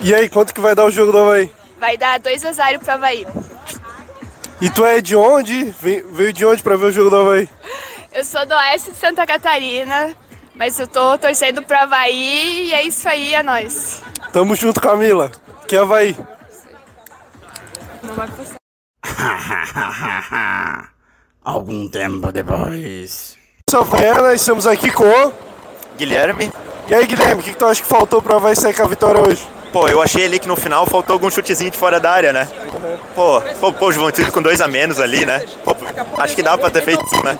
S5: E aí, quanto que vai dar o jogo do Havaí?
S18: vai dar 2 a 0 pro Havaí.
S5: E tu é de onde? Veio de onde pra ver o jogo do Havaí?
S18: Eu sou do oeste de Santa Catarina, mas eu tô torcendo pro Havaí e é isso aí, é nóis.
S5: Tamo junto, Camila. Que Havaí.
S18: Não vai passar.
S19: Algum tempo depois.
S5: Havaiana, estamos aqui com o.
S20: Guilherme.
S5: E aí, Guilherme, o que, que tu acha que faltou pra Havaí sair com a vitória hoje?
S20: Pô, eu achei ali que no final faltou algum chutezinho de fora da área, né? Pô, pô, pô Juventude com dois a menos ali, né? Pô, acho que dava pra ter feito isso, né?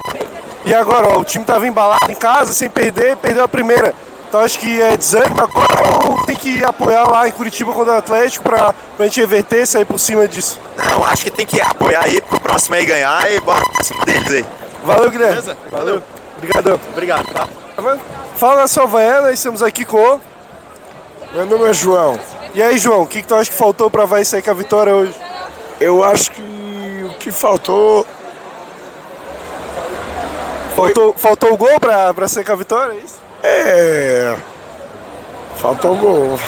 S5: E agora, ó, o time tava embalado em casa, sem perder, perdeu a primeira. Então acho que é desânimo agora ou tem que apoiar lá em Curitiba contra o Atlético pra, pra gente reverter e sair por cima disso.
S20: Eu acho que tem que apoiar aí pro próximo aí ganhar e bora pra cima deles aí.
S5: Valeu, Guilherme. Valeu. Obrigadão.
S20: Obrigado, tá?
S5: Fala na sua Havaiana, estamos aqui com o...
S21: Meu nome é João.
S5: E aí, João, o que, que tu acha que faltou pra Havaí sair com a vitória hoje?
S21: Eu acho que o que faltou.
S5: Faltou, faltou o gol pra, pra sair com a vitória, é isso?
S21: É. Faltou o gol.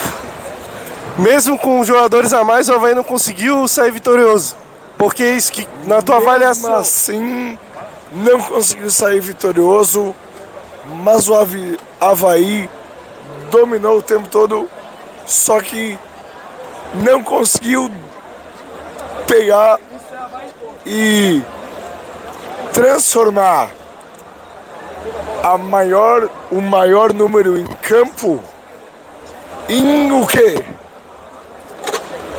S5: Mesmo com jogadores a mais, o Havaí não conseguiu sair vitorioso. Porque é isso que, na tua
S21: Mesmo
S5: avaliação...
S21: assim, não conseguiu sair vitorioso, mas o Havaí dominou o tempo todo, só que não conseguiu pegar e transformar a maior, o maior número em campo em o quê?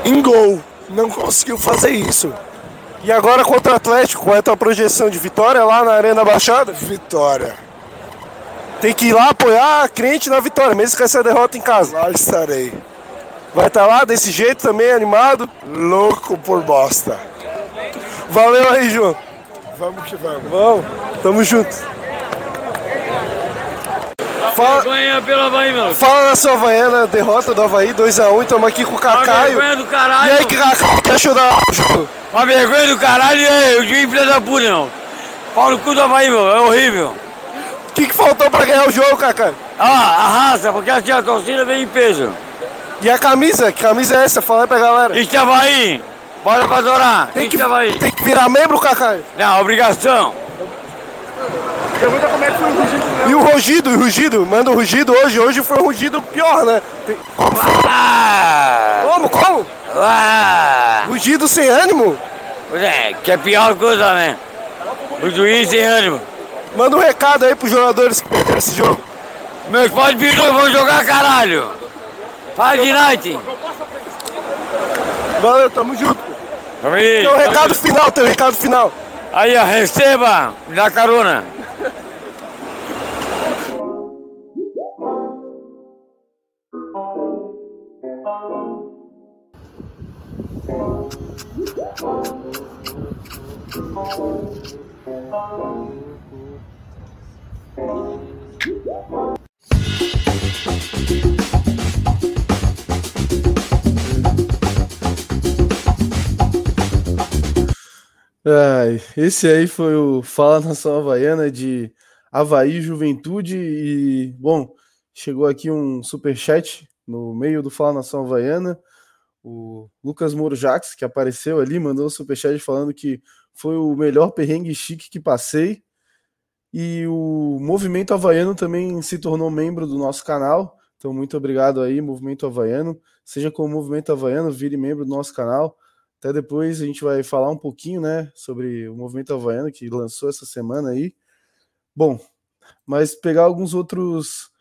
S21: Em gol. Não conseguiu fazer isso.
S5: E agora contra o Atlético, qual é a tua projeção de vitória lá na Arena Baixada?
S21: Vitória.
S7: Tem que ir lá apoiar crente na vitória, mesmo com essa derrota em casa.
S21: Lá estarei.
S7: Vai estar lá desse jeito também, animado?
S21: Louco por bosta.
S7: Valeu aí, João.
S21: Vamos que vamos.
S7: Vamos, tamo junto. Fala,
S22: Vergonha pelo Havaí, meu.
S7: fala na sua Havaiana, derrota do Havaí, 2x1, estamos aqui com o Cacaio.
S22: vergonha do caralho.
S7: E aí, Cacaio, o que achou da
S22: Uma vergonha do caralho e aí, o juiz filho da puta, não. Pau no cu do Havaí, meu, é horrível.
S7: O que, que faltou pra ganhar o jogo, Cacaio?
S22: Ah, a raça, porque assim a torcida vem em peso.
S7: E a camisa? Que camisa é essa? Fala aí pra galera.
S22: Isso é Havaí, bora pra adorar.
S7: Tem que,
S22: Isso é Havaí.
S7: tem que virar membro, Cacaio.
S22: Não, obrigação.
S7: E o rugido, o rugido, manda o rugido hoje. Hoje foi um rugido pior, né? Tem- Como, como? Rugido sem ânimo?
S22: Pois é, que é pior coisa, né? O juiz sem ânimo.
S7: Manda um recado aí pros jogadores que perderam esse jogo.
S22: Meus pais pediram, vão jogar caralho. Faz de night.
S7: Valeu, tamo junto.
S22: Aí,
S7: Teu recado final, teu recado final.
S22: Aí, ó, receba, me dá carona.
S1: Ai, esse aí foi o Fala Nação Havaiana de Havaí Juventude e, bom, chegou aqui um superchat no meio do Fala Nação Havaiana, o Lucas Moro Jax, que apareceu ali, mandou um superchat falando que foi o melhor perrengue chique que passei e o Movimento Havaiano também se tornou membro do nosso canal, então muito obrigado aí, Movimento Havaiano, seja com o Movimento Havaiano, vire membro do nosso canal, até depois a gente vai falar um pouquinho, né, sobre o movimento havaiano que lançou essa semana aí. Bom, mas pegar alguns outros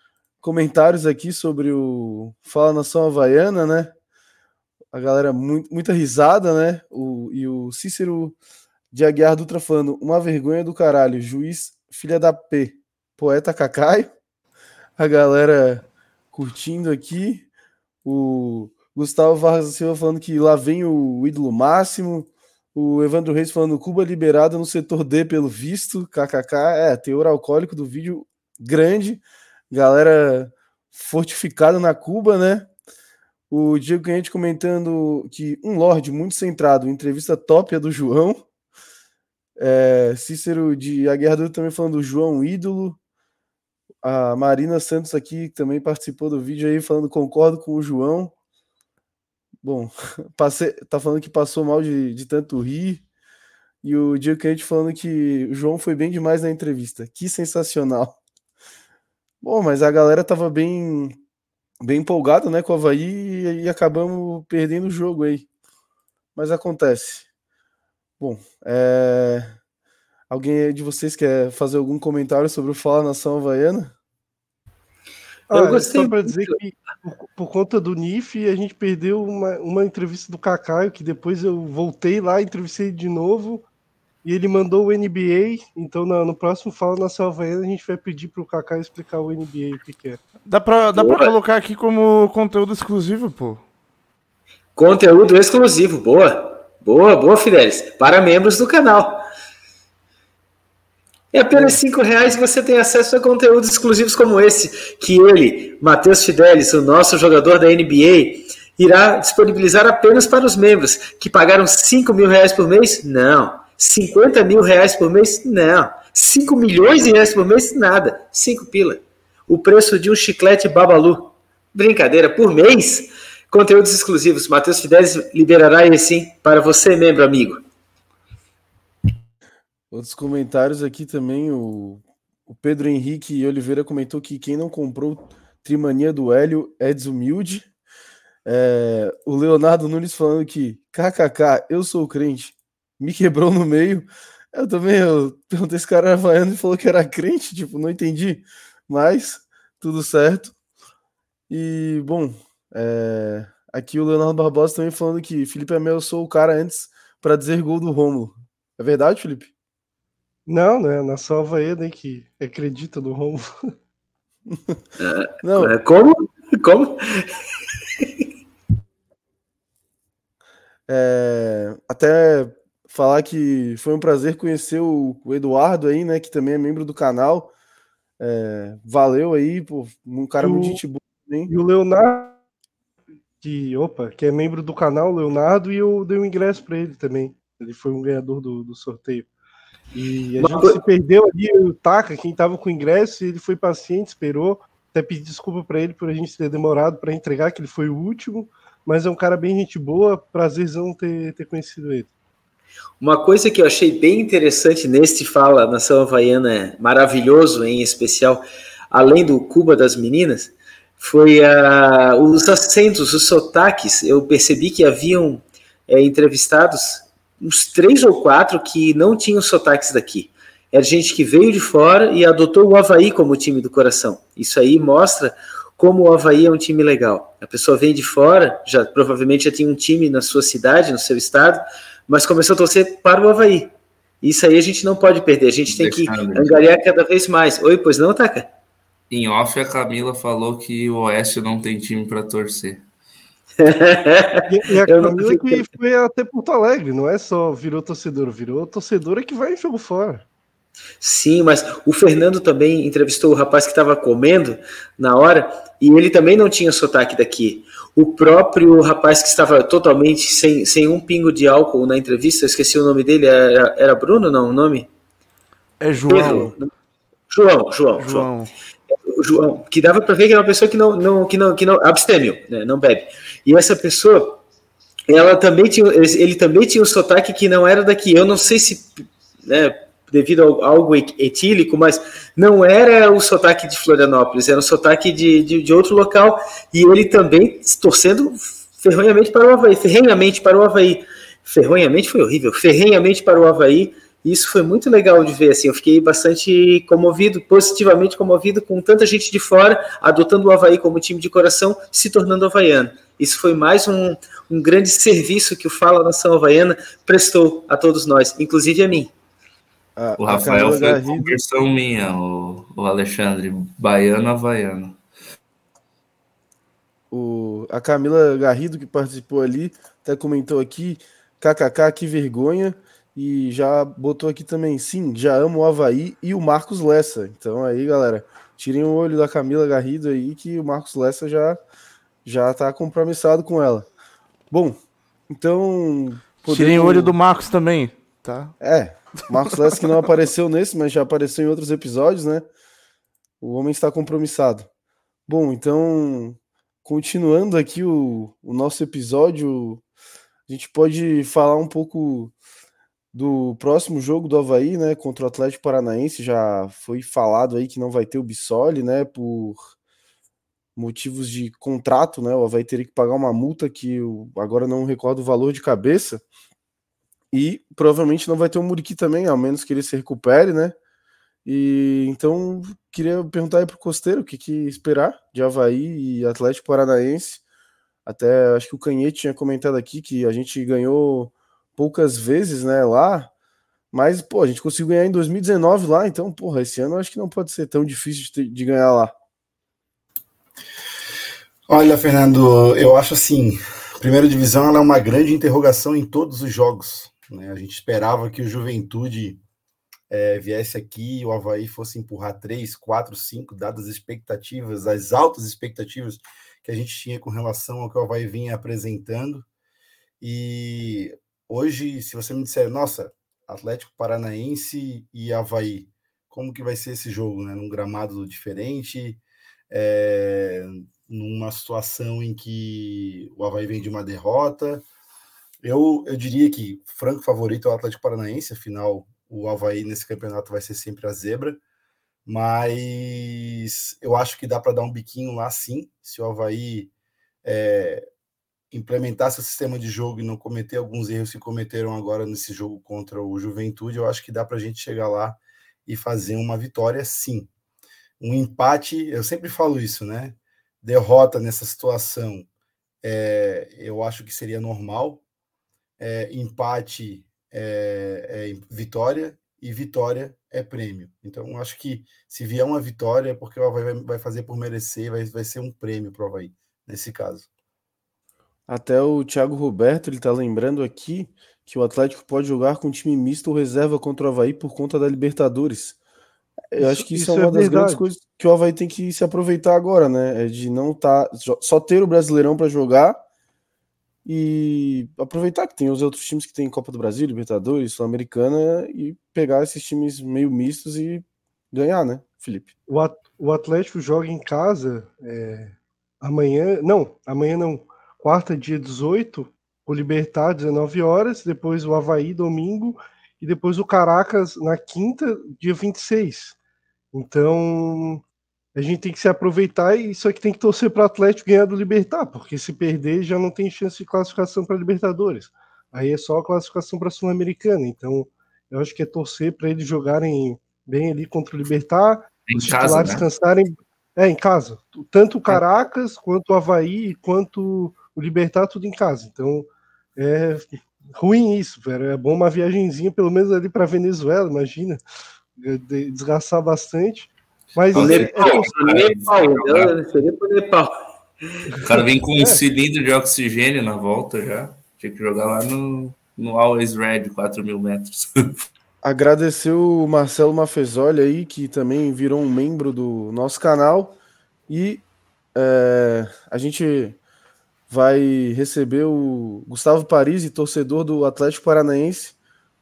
S1: comentários aqui sobre o Fala Nação Havaiana, né? A galera muito, muita risada, né? O, e o Cícero de Aguiar Dutra falando: uma vergonha do caralho, juiz filha da P, poeta Cacaio. A galera curtindo aqui. O Gustavo Vargas Silva falando que lá vem o ídolo máximo. O Evandro Reis falando Cuba liberada no setor D pelo visto. KKK. É, teor alcoólico do vídeo grande. Galera fortificada na Cuba, né? O Diego Canhete comentando que um Lorde muito centrado. Entrevista top a do João. É, Cícero de Aguiar também falando do João ídolo. A Marina Santos aqui também participou do vídeo aí falando concordo com o João. Bom, (laughs) passei, tá falando que passou mal de, de tanto rir. E o Diego Canete falando que o João foi bem demais na entrevista. Que sensacional. (laughs) Bom, mas a galera tava bem bem empolgada, né, com o Havaí e, e acabamos perdendo o jogo aí. Mas acontece. Bom, é... alguém de vocês quer fazer algum comentário sobre o Fala Nação Havaiana?
S5: Ah,
S6: Eu
S5: é
S6: gostei
S5: só para dizer que por, por conta do NIF a gente perdeu uma, uma entrevista do Cacaio, que depois eu voltei lá, entrevistei de novo, e ele mandou o NBA, então na- no próximo Fala na Havaiana a gente vai pedir pro Cacaio explicar o NBA o que, que é.
S4: Dá pra, dá pra colocar aqui como conteúdo exclusivo, pô.
S6: Conteúdo exclusivo, boa. Boa, boa, Fidelis. Para membros do canal. E apenas cinco reais você tem acesso a conteúdos exclusivos como esse, que ele, Matheus Fidelis, o nosso jogador da NBA, irá disponibilizar apenas para os membros que pagaram 5 mil reais por mês? Não. 50 mil reais por mês? Não. 5 milhões de reais por mês? Nada. 5 pila. O preço de um chiclete babalu. Brincadeira, por mês? Conteúdos exclusivos. Matheus Fidelis liberará esse sim para você, membro amigo.
S1: Outros comentários aqui também, o, o Pedro Henrique Oliveira comentou que quem não comprou Trimania do Hélio é desumilde. É, o Leonardo Nunes falando que kkk, eu sou crente, me quebrou no meio. Eu também, eu perguntei esse cara havaiano e falou que era crente, tipo, não entendi, mas tudo certo. E, bom, é, aqui o Leonardo Barbosa também falando que Felipe Amel sou o cara antes para dizer gol do Rômulo. É verdade, Felipe?
S5: Não, né? Na sua Havaiana aí que acredita no Romo. (laughs)
S1: Não.
S6: É, Como? Como?
S1: É, até falar que foi um prazer conhecer o, o Eduardo aí, né? Que também é membro do canal. É, valeu aí, pô, um cara
S5: E
S1: muito
S5: o-
S1: gente boa, hein?
S5: E o Leonardo, que, opa, que é membro do canal, Leonardo, e eu dei um ingresso para ele também. Ele foi um ganhador do, do sorteio. E a gente se perdeu ali, o Taka, quem tava com o ingresso, ele foi paciente, esperou. Até pedi desculpa para ele por a gente ter demorado para entregar, que ele foi o último. Mas é um cara bem gente boa, prazerzão ter, ter conhecido ele.
S6: Uma coisa que eu achei bem interessante neste Fala Nação Havaiana maravilhoso, em especial, além do Cuba das Meninas, foi ah, os acentos, os sotaques. Eu percebi que haviam eh, entrevistados uns três ou quatro que não tinham sotaques daqui. Era gente que veio de fora e adotou o Havaí como time do coração. Isso aí mostra como o Havaí é um time legal. A pessoa vem de fora, já provavelmente já tinha um time na sua cidade, no seu estado, mas começou a torcer para o Havaí. Isso aí a gente não pode perder, a gente tem que angariar cada vez mais. Oi, pois não, Taka?
S2: Em off, a Camila falou que o Oeste não tem time para torcer.
S5: E, e a (laughs)
S6: Eu
S5: Camila que foi até Porto Alegre, não é só virou torcedor, virou torcedora que vai em jogo fora.
S6: Sim, mas o Fernando também entrevistou o rapaz que estava comendo na hora e ele também não tinha sotaque daqui. O próprio rapaz que estava totalmente sem, sem um pingo de álcool na entrevista, eu esqueci o nome dele, era, era Bruno, não, o nome?
S4: É João.
S6: Pedro. João, João, João.
S4: João.
S6: O João, que dava para ver que era uma pessoa que não, não, que não, que não abstêmio, né, não bebe. E essa pessoa, ela também tinha, ele também tinha um sotaque que não era daqui. Eu não sei se, né, devido a algo et- etílico, mas não era o sotaque de Florianópolis, era um sotaque de, de, de outro local. E ele também torcendo ferronhamente para o Havaí, ferrenhamente para o Havaí. Ferronhamente foi horrível, ferrenhamente para o Havaí. E Isso foi muito legal de ver, assim, eu fiquei bastante comovido, positivamente comovido com tanta gente de fora adotando o Havaí como time de coração, se tornando havaiano. Isso foi mais um, um grande serviço que o Fala Nação Havaiana prestou a todos nós, inclusive a mim.
S2: O Rafael foi
S1: Garrido.
S2: conversão minha, o, o Alexandre, baiano havaiano.
S1: O, a Camila Garrido, que participou ali, até comentou aqui, kkk, que vergonha, e já botou aqui também, sim, já amo o Havaí e o Marcos Lessa. Então aí, galera, tirem o olho da Camila Garrido aí, que o Marcos Lessa já, já tá compromissado com ela. Bom, então...
S4: Tirem o olho do Marcos também, tá?
S1: É, Marcos Lessa que não apareceu nesse, mas já apareceu em outros episódios, né? O homem está compromissado. Bom, então, continuando aqui o, o nosso episódio, a gente pode falar um pouco do próximo jogo do Havaí, né? Contra o Atlético Paranaense. Já foi falado aí que não vai ter o Bissoli, né? Por motivos de contrato, né? O Havaí teria que pagar uma multa que eu agora não recordo o valor de cabeça. E provavelmente não vai ter o Muriqui também, ao menos que ele se recupere, né? E então queria perguntar aí pro Costeiro o que, que esperar de Havaí e Atlético Paranaense. Até acho que o Canhete tinha comentado aqui que a gente ganhou poucas vezes, né, lá. Mas, pô, a gente conseguiu ganhar em 2019 lá, então, porra, esse ano eu acho que não pode ser tão difícil de, de ganhar lá.
S3: Olha, Fernando, eu acho assim, primeira divisão é uma grande interrogação em todos os jogos. né? A gente esperava que o Juventude eh, viesse aqui e o Havaí fosse empurrar três, quatro, cinco, dadas as expectativas, as altas expectativas que a gente tinha com relação ao que o Havaí vinha apresentando. E hoje, se você me disser, nossa, Atlético Paranaense e Havaí, como que vai ser esse jogo, né? Num gramado diferente, é, numa situação em que o Havaí vem de uma derrota. Eu, eu diria que franco favorito é o Atlético Paranaense, afinal, o Havaí nesse campeonato vai ser sempre a zebra. Mas eu acho que dá para dar um biquinho lá sim, se o Havaí é, implementar seu sistema de jogo e não cometer alguns erros que cometeram agora nesse jogo contra o Juventude, eu acho que dá para a gente chegar lá e fazer uma vitória sim. Um empate, eu sempre falo isso, né? Derrota nessa situação, é, eu acho que seria normal. É, empate é, é vitória,
S23: e vitória é prêmio. Então, acho que se vier uma vitória é porque o Havaí vai, vai fazer por merecer, vai, vai ser um prêmio para o Havaí, nesse caso.
S1: Até o Thiago Roberto ele tá lembrando aqui que o Atlético pode jogar com time misto ou reserva contra o Havaí por conta da Libertadores. Eu
S5: Isso-
S1: acho que isso,
S5: isso
S1: é
S5: é
S1: uma das
S5: verdade.
S1: grandes coisas que o Havaí tem que se aproveitar agora, né? É de não tá só ter o Brasileirão para jogar e aproveitar que tem os outros times que tem Copa do Brasil, Libertadores, Sul-Americana e pegar esses times meio mistos e ganhar, né, Felipe?
S5: O, At- o Atlético joga em casa é, amanhã. Não, amanhã não. Quarta, dia 18, o Libertar, 19 horas. Depois o Havaí, domingo. E depois o Caracas, na quinta, dia 26. Então, a gente tem que se aproveitar e só que tem que torcer para o Atlético ganhar do Libertar, porque se perder já não tem chance de classificação para Libertadores. Aí é só a classificação para Sul-Americana. Então, eu acho que é torcer para eles jogarem bem ali contra o Libertar,
S24: Em
S5: os
S24: casa,
S5: titulares
S24: né?
S5: descansarem. É, em casa. Tanto o Caracas, quanto o Havaí, quanto o Libertar, tudo em casa. Então, é ruim isso, velho. É bom uma viagenzinha, pelo menos ali para Venezuela, imagina. É, de- Desgastar bastante. Mas
S24: Pro
S5: é, é
S24: Nepal, pro Nepal,
S6: pro Nepal.
S24: O cara vem com um
S5: É.
S24: cilindro de oxigênio na volta já. Tinha que jogar lá no, no Always Red, 4 mil metros. (laughs)
S1: Agradecer o Marcelo Mafezoli aí, que também virou um membro do nosso canal. E é, a gente vai receber o Gustavo Parisi, torcedor do Atlético Paranaense,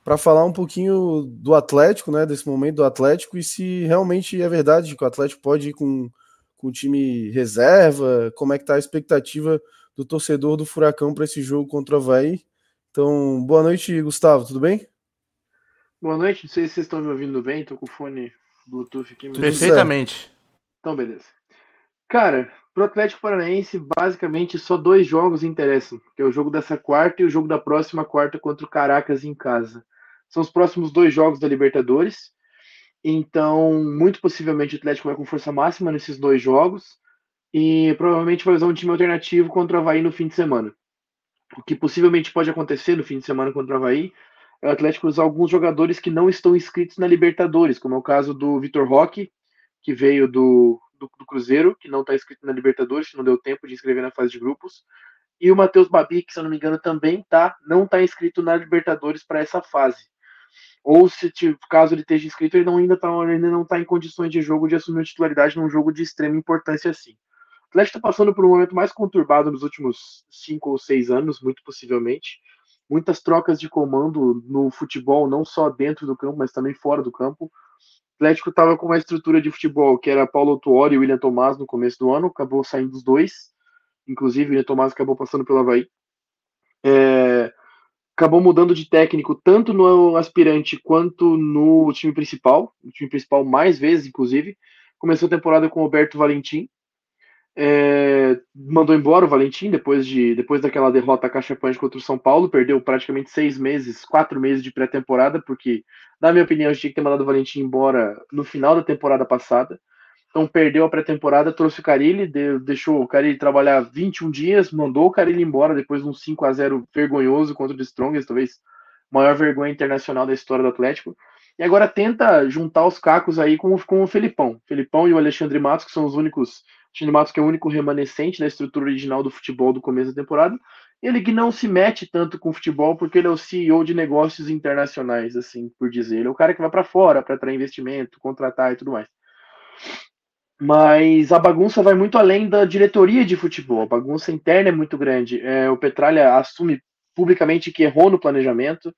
S1: para falar um pouquinho do Atlético, né? Desse momento do Atlético, e se realmente é verdade que o Atlético pode ir com, com o time reserva, como é que tá a expectativa do torcedor do Furacão para esse jogo contra o Havaí. Então, boa noite, Gustavo, tudo bem?
S25: Boa noite, não sei se vocês estão me ouvindo bem, tô com o fone Bluetooth aqui. mas-
S4: Perfeitamente.
S25: Então, beleza. Cara, pro Atlético Paranaense, basicamente só dois jogos interessam, que é o jogo dessa quarta e o jogo da próxima quarta contra o Caracas em casa. São os próximos dois jogos da Libertadores. Então, muito possivelmente o Atlético vai com força máxima nesses dois jogos e provavelmente vai usar um time alternativo contra o Havaí no fim de semana. O que possivelmente pode acontecer no fim de semana contra o Havaí é o Atlético usar alguns jogadores que não estão inscritos na Libertadores, como é o caso do Vitor Roque, que veio do, do, do Cruzeiro, que não está inscrito na Libertadores, que não deu tempo de inscrever na fase de grupos. E o Matheus Babi, que se eu não me engano também tá, não está inscrito na Libertadores para essa fase. Ou se caso ele esteja inscrito, ele não, ainda, tá, ainda não está em condições de jogo de assumir a titularidade num jogo de extrema importância assim. O Atlético está passando por um momento mais conturbado nos últimos cinco ou seis anos, muito possivelmente. Muitas trocas de comando no futebol, não só dentro do campo, mas também fora do campo. Atlético estava com uma estrutura de futebol que era Paulo Tuori e William Tomás no começo do ano, acabou saindo os dois. Inclusive, o William Tomás acabou passando pelo Havaí. É, acabou mudando de técnico tanto no aspirante quanto no time principal, no time principal mais vezes, inclusive. Começou a temporada com o Roberto Valentim, é, mandou embora o Valentim depois, de, depois daquela derrota cachapante contra o São Paulo, perdeu praticamente seis meses, quatro meses de pré-temporada, porque, na minha opinião, a gente tinha que ter mandado o Valentim embora no final da temporada passada. Então perdeu a pré-temporada, trouxe o Carilli, de- deixou o Carilli trabalhar 21 dias, mandou o Carilli embora depois de um 5 a 0 vergonhoso contra o Strongest, talvez maior vergonha internacional da história do Atlético. E agora tenta juntar os cacos aí com, com o Felipão. Felipão e o Alexandre Matos, que são os únicos. Alexandre Matos, que é o único remanescente da estrutura original do futebol do começo da temporada. Ele que não se mete tanto com o futebol, porque ele é o CEO de negócios internacionais, assim por dizer. Ele é o cara que vai para fora para atrair investimento, contratar e tudo mais. Mas a bagunça vai muito além da diretoria de futebol. A bagunça interna é muito grande. É, o Petralha assume publicamente que errou no planejamento,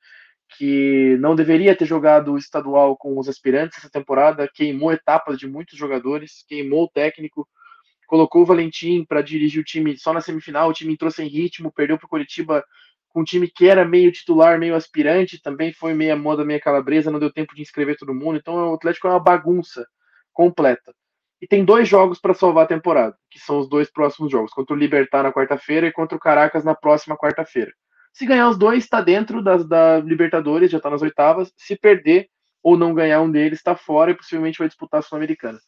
S25: que não deveria ter jogado o estadual com os aspirantes essa temporada, queimou etapas de muitos jogadores, queimou o técnico, colocou o Valentim para dirigir o time só na semifinal, o time entrou sem ritmo, perdeu para o Curitiba com um time que era meio titular, meio aspirante, também foi meia moda, meia calabresa, não deu tempo de inscrever todo mundo, então o Atlético é uma bagunça completa. E tem dois jogos para salvar a temporada, que são os dois próximos jogos, contra o Libertar na quarta-feira e contra o Caracas na próxima quarta-feira. Se ganhar os dois, está dentro das, da Libertadores, já está nas oitavas. Se perder ou não ganhar um deles, está fora e possivelmente vai disputar a Sul-Americana.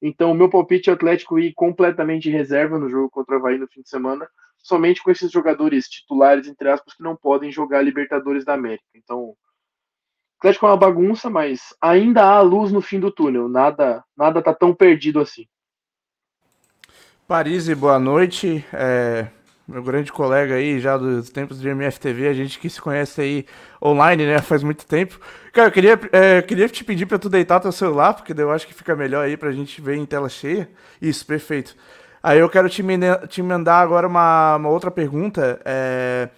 S25: Então, o meu palpite é o Atlético ir completamente reserva no jogo contra o Havaí no fim de semana, somente com esses jogadores titulares, entre aspas, que não podem jogar Libertadores da América. Então, Atlético é uma bagunça, mas ainda há luz no fim do túnel. Nada, nada tá tão perdido assim.
S4: Paris, boa noite. É, meu grande colega aí, já dos tempos de MFTV, a gente que se conhece aí online, né, faz muito tempo. Cara, eu queria, é, queria te pedir para tu deitar teu celular, porque eu acho que fica melhor aí pra gente ver em tela cheia. Isso, perfeito. Aí eu quero te, te mandar agora uma, uma outra pergunta. É,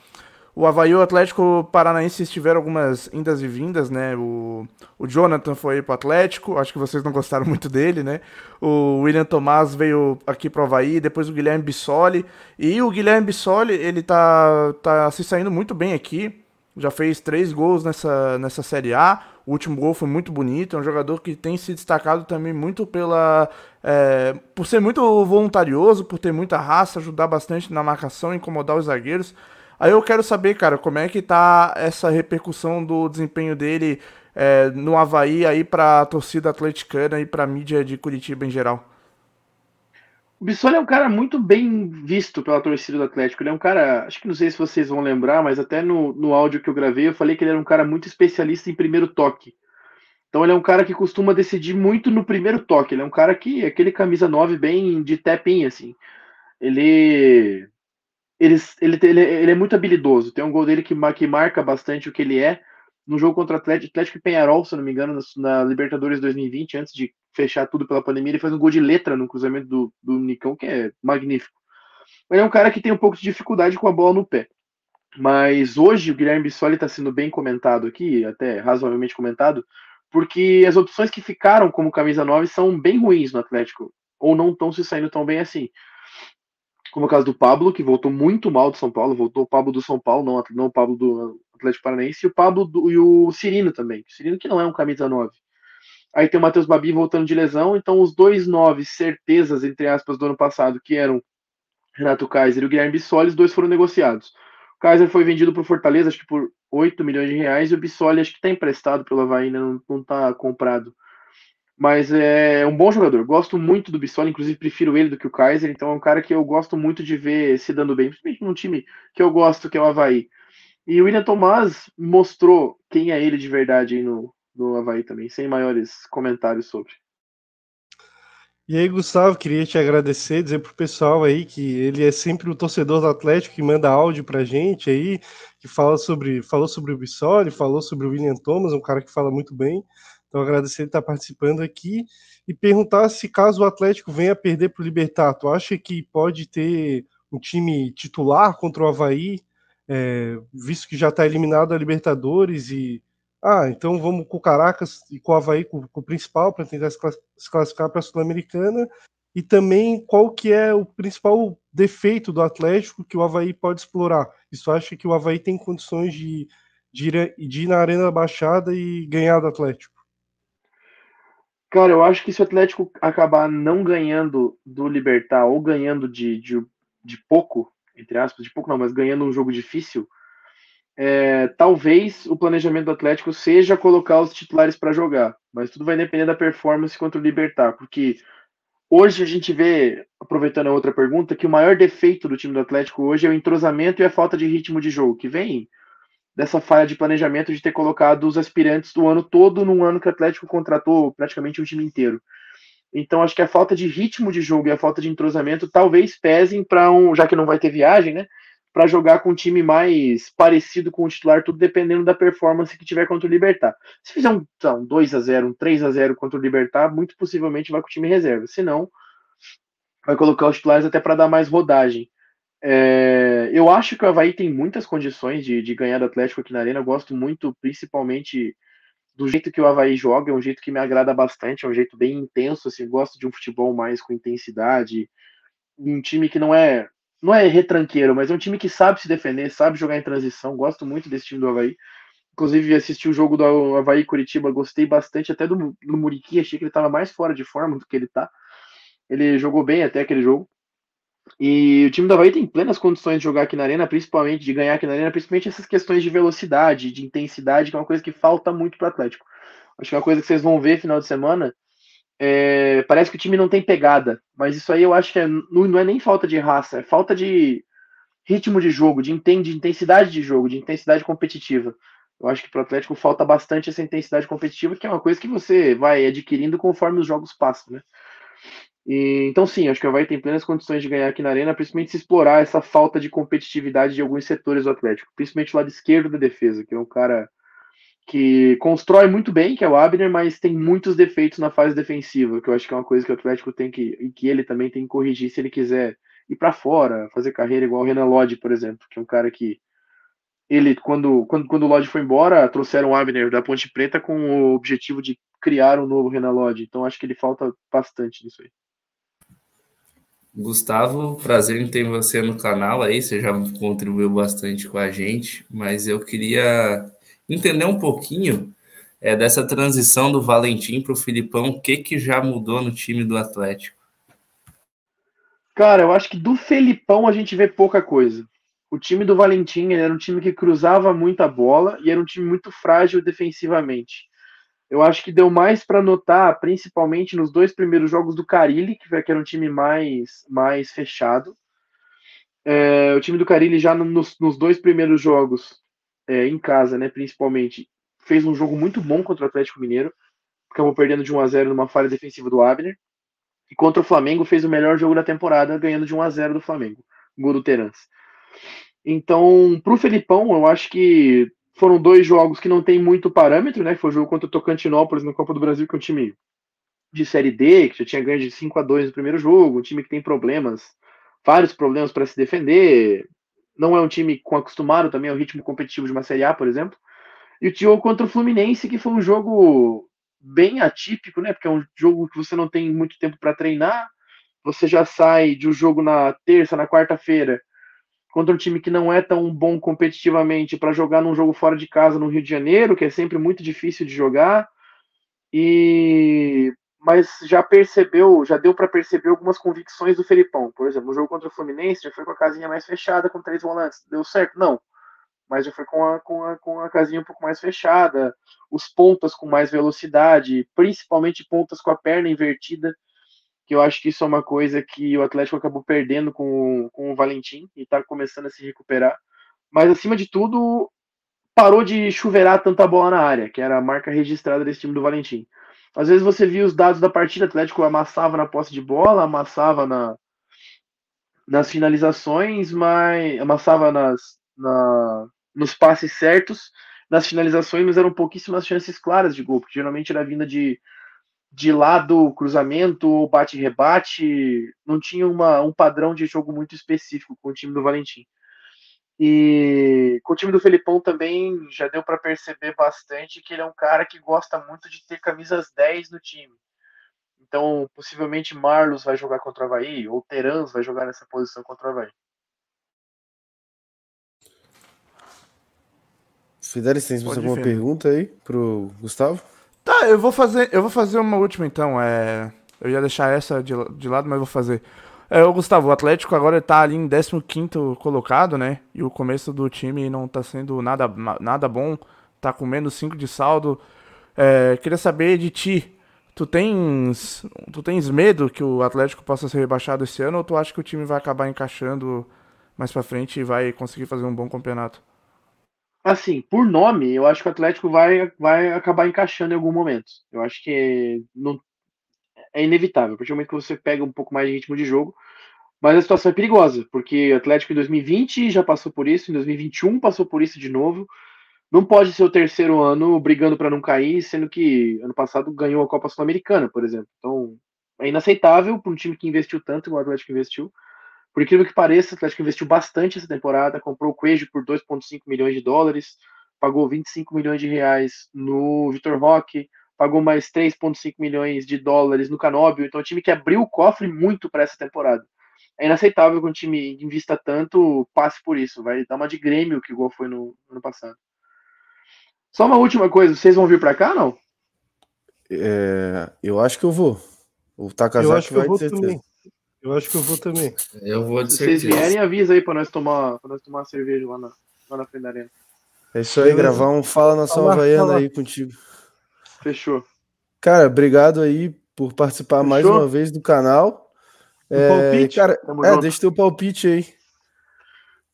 S4: o Havaí e o Atlético Paranaense tiveram algumas indas e vindas, né? O, o Jonathan foi pro Atlético, acho que vocês não gostaram (laughs) muito dele, né? O William Tomás veio aqui pro Havaí, depois o Guilherme Bissoli. E o Guilherme Bissoli, ele tá, tá se saindo muito bem aqui. Já fez três gols nessa, nessa Série A. O último gol foi muito bonito. É um jogador que tem se destacado também muito pela. É, por ser muito voluntarioso, por ter muita raça, ajudar bastante na marcação, incomodar os zagueiros. Aí eu quero saber, cara, como é que tá essa repercussão do desempenho dele é, no Havaí aí pra torcida atleticana e pra mídia de Curitiba em geral?
S25: O Bissoli é um cara muito bem visto pela torcida do Atlético. Ele é um cara, acho que não sei se vocês vão lembrar, mas até no, no áudio que eu gravei eu falei que ele era um cara muito especialista em primeiro toque. Então ele é um cara que costuma decidir muito no primeiro toque. Ele é um cara que, aquele camisa 9 bem de tapinha, assim. Ele ele, ele, ele, ele, é muito habilidoso. Tem um gol dele que, que marca bastante o que ele é. No jogo contra o Atlético, Atlético e Penharol, se não me engano, na, na, Libertadores 2020, antes de fechar tudo pela pandemia, ele faz um gol de letra no cruzamento do, do Nicão, que é magnífico. Ele é um cara que tem um pouco de dificuldade com a bola no pé. Mas hoje o Guilherme Bissoli está sendo bem comentado aqui, até razoavelmente comentado, porque as opções que ficaram como camisa 9 são bem ruins no Atlético, ou não estão se saindo tão bem assim como é o caso do Pablo, que voltou muito mal do São Paulo, voltou o Pablo do São Paulo, não, não o Pablo do Atlético Paranaense, e o Pablo do, e o Cirino também. O Cirino que não é um camisa 9. Aí tem o Matheus Babi voltando de lesão, então os dois nove certezas, entre aspas, do ano passado, que eram Renato Kaiser e o Guilherme Bissoli, os dois foram negociados. O Kaiser foi vendido para o Fortaleza, acho que por 8 milhões de reais, e o Bissoli acho que está emprestado pelo Havaí, né? não está comprado. Mas é um bom jogador. Gosto muito do Bissoli, inclusive prefiro ele do que o Kaiser. Então é um cara que eu gosto muito de ver se dando bem, principalmente num time que eu gosto, que é o Havaí. E o William Tomás mostrou quem é ele de verdade aí no, no Havaí também, sem maiores comentários sobre.
S5: E aí, Gustavo, queria te agradecer, dizer pro pessoal aí que ele é sempre o torcedor do Atlético que manda áudio pra gente aí, que fala sobre, falou sobre o Bissoli, falou sobre o William Thomas, um cara que fala muito bem. Então, agradecer ele estar participando aqui e perguntar se caso o Atlético venha perder para o Libertar, tu acha que pode ter um time titular contra o Havaí, é, visto que já está eliminado a Libertadores e ah, então vamos com o Caracas e com o Havaí com, com o principal para tentar se classificar para a Sul-Americana e também qual que é o principal defeito do Atlético que o Havaí pode explorar. Isso acha que o Havaí tem condições de, de, ir, de ir na Arena Baixada e ganhar do Atlético?
S25: Cara, eu acho que se o Atlético acabar não ganhando do Libertar ou ganhando de, de, de pouco, entre aspas, de pouco não, mas ganhando um jogo difícil, é, talvez o planejamento do Atlético seja colocar os titulares para jogar, mas tudo vai depender da performance contra o Libertar, porque hoje a gente vê, aproveitando a outra pergunta, que o maior defeito do time do Atlético hoje é o entrosamento e a falta de ritmo de jogo, que vem dessa falha de planejamento de ter colocado os aspirantes do ano todo num ano que o Atlético contratou praticamente o time inteiro. Então acho que a falta de ritmo de jogo e a falta de entrosamento talvez pesem para um, já que não vai ter viagem, né? Para jogar com um time mais parecido com o titular, tudo dependendo da performance que tiver contra o Libertar. Se fizer um, um 2 a 0 um 3 a 0 contra o Libertar, muito possivelmente vai com o time reserva. Se não, vai colocar os titulares até para dar mais rodagem. É, eu acho que o Havaí tem muitas condições de, de ganhar do Atlético aqui na Arena. Eu gosto muito, principalmente, do jeito que o Havaí joga. É um jeito que me agrada bastante. É um jeito bem intenso. Assim, gosto de um futebol mais com intensidade. Um time que não é não é retranqueiro, mas é um time que sabe se defender, sabe jogar em transição. Gosto muito desse time do Havaí. Inclusive, assisti o jogo do Havaí Curitiba, gostei bastante até do, do Muriqui. Achei que ele estava mais fora de forma do que ele está. Ele jogou bem até aquele jogo. E o time do Havaí tem plenas condições de jogar aqui na Arena, principalmente de ganhar aqui na Arena, principalmente essas questões de velocidade, de intensidade, que é uma coisa que falta muito para o Atlético. Acho que é uma coisa que vocês vão ver final de semana. É, parece que o time não tem pegada, mas isso aí eu acho que é, não é nem falta de raça, é falta de ritmo de jogo, de, de intensidade de jogo, de intensidade competitiva. Eu acho que pro Atlético falta bastante essa intensidade competitiva, que é uma coisa que você vai adquirindo conforme os jogos passam, né? E, então, sim, acho que o Havaí tem plenas condições de ganhar aqui na Arena, principalmente se explorar essa falta de competitividade de alguns setores do Atlético, principalmente o lado esquerdo da defesa, que é um cara que constrói muito bem, que é o Abner, mas tem muitos defeitos na fase defensiva, que eu acho que é uma coisa que o Atlético tem que, e que ele também tem que corrigir se ele quiser ir para fora, fazer carreira igual o Renan Lodge, por exemplo, que é um cara que ele, quando, quando, quando o Lodge foi embora, trouxeram o Abner da Ponte Preta com o objetivo de criar um novo Renan Lodge, então acho que ele falta bastante nisso aí.
S24: Gustavo, prazer em ter você no canal aí, você já contribuiu bastante com a gente, mas eu queria entender um pouquinho é, dessa transição do Valentim para o Filipão, o que, que já mudou no time do Atlético?
S25: Cara, eu acho que do Felipão a gente vê pouca coisa. O time do Valentim era um time que cruzava muita bola e era um time muito frágil defensivamente. Eu acho que deu mais para notar, principalmente nos dois primeiros jogos do Carilli, que era um time mais, mais fechado. É, o time do Carilli já nos, nos dois primeiros jogos, é, em casa, né, principalmente, fez um jogo muito bom contra o Atlético Mineiro. Acabou perdendo de 1 a 0 numa falha defensiva do Abner. E contra o Flamengo fez o melhor jogo da temporada, ganhando de 1 a 0 do Flamengo, gol do Terans. Então, para o Felipão, eu acho que foram dois jogos que não tem muito parâmetro, né? Foi o jogo contra o Tocantinópolis na Copa do Brasil, que é um time de Série D, que já tinha ganho de 5 a 2 no primeiro jogo, um time que tem problemas, vários problemas para se defender. Não é um time com acostumado também ao ritmo competitivo de uma Série A, por exemplo. E o jogo contra o Fluminense, que foi um jogo bem atípico, né? Porque é um jogo que você não tem muito tempo para treinar. Você já sai de um jogo na terça, na quarta-feira, contra um time que não é tão bom competitivamente para jogar num jogo fora de casa no Rio de Janeiro, que é sempre muito difícil de jogar. E mas já percebeu, já deu para perceber algumas convicções do Felipão. Por exemplo, o jogo contra o Fluminense já foi com a casinha mais fechada, com três volantes. Deu certo? Não. Mas já foi com a, com a, com a casinha um pouco mais fechada, os pontas com mais velocidade, principalmente pontas com a perna invertida que eu acho que isso é uma coisa que o Atlético acabou perdendo com, com o Valentim e está começando a se recuperar. Mas, acima de tudo, parou de chuveirar tanta bola na área, que era a marca registrada desse time do Valentim. Às vezes você via os dados da partida, o Atlético amassava na posse de bola, amassava na, nas finalizações, mas amassava nas, na, nos passes certos, nas finalizações, mas eram pouquíssimas chances claras de gol, porque geralmente era vinda de de lado, cruzamento, bate-rebate, não tinha uma, um padrão de jogo muito específico com o time do Valentim. E com o time do Felipão também já deu para perceber bastante que ele é um cara que gosta muito de ter camisas 10 no time. Então, possivelmente Marlos vai jogar contra o Havaí, ou Terans vai jogar nessa posição contra o Havaí.
S1: Fidelis, tem mais alguma pergunta aí pro Gustavo?
S4: Tá, eu vou fazer, eu vou fazer uma última então. É, eu ia deixar essa de, de lado, mas vou fazer. É, o Gustavo, o Atlético agora tá ali em 15 colocado, né? E o começo do time não tá sendo nada, nada bom. Tá com menos 5 de saldo. É, queria saber de ti. Tu tens, tu tens medo que o Atlético possa ser rebaixado esse ano ou tu acha que o time vai acabar encaixando mais pra frente e vai conseguir fazer um bom campeonato?
S25: Assim, por nome, eu acho que o Atlético vai, vai acabar encaixando em algum momento. Eu acho que não, é inevitável, a partir do momento que você pega um pouco mais de ritmo de jogo. Mas a situação é perigosa, porque o Atlético em 2020 já passou por isso, em 2021 passou por isso de novo. Não pode ser o terceiro ano brigando para não cair, sendo que ano passado ganhou a Copa Sul-Americana, por exemplo. Então, é inaceitável para um time que investiu tanto, igual o Atlético investiu. Por incrível que pareça, o Atlético investiu bastante essa temporada, comprou o Coelho por 2,5 milhões de dólares, pagou 25 milhões de reais no Vitor Roque, pagou mais 3,5 milhões de dólares no Canóbio. Então, é um time que abriu o cofre muito para essa temporada. É inaceitável que um time invista tanto passe por isso. Vai dar uma de Grêmio, que igual foi no ano passado. Só uma última coisa, vocês vão vir para cá não?
S1: É, eu acho que eu vou. O Takazaki
S5: eu acho que
S1: vai
S5: eu vou
S1: ter certeza.
S5: também. Eu acho que eu vou também.
S24: Eu vou de
S25: Se vocês
S24: certeza.
S25: vierem, avisa aí para nós tomar, pra nós tomar uma cerveja lá na, lá na frente da arena.
S1: É isso aí, gravar um Fala Nação
S5: Fala,
S1: Havaiana
S5: fala.
S1: aí contigo.
S25: Fechou.
S1: Cara, obrigado aí por participar mais
S25: Fechou?
S1: uma vez do canal.
S25: Um
S1: É,
S25: palpite?
S1: cara,
S25: Tamo
S1: é,
S25: junto.
S1: deixa teu palpite aí.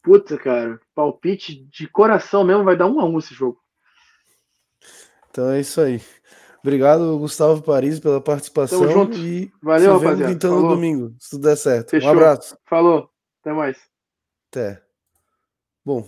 S25: Puta, cara, palpite de coração mesmo vai dar um a um esse jogo.
S1: Então é isso aí. Obrigado, Gustavo Paris, pela participação.
S25: Tamo junto.
S1: E
S25: Valeu, rapaziada.
S1: então no domingo, se tudo der certo.
S25: Fechou.
S1: Um abraço.
S25: Falou. Até mais.
S1: Até. Bom,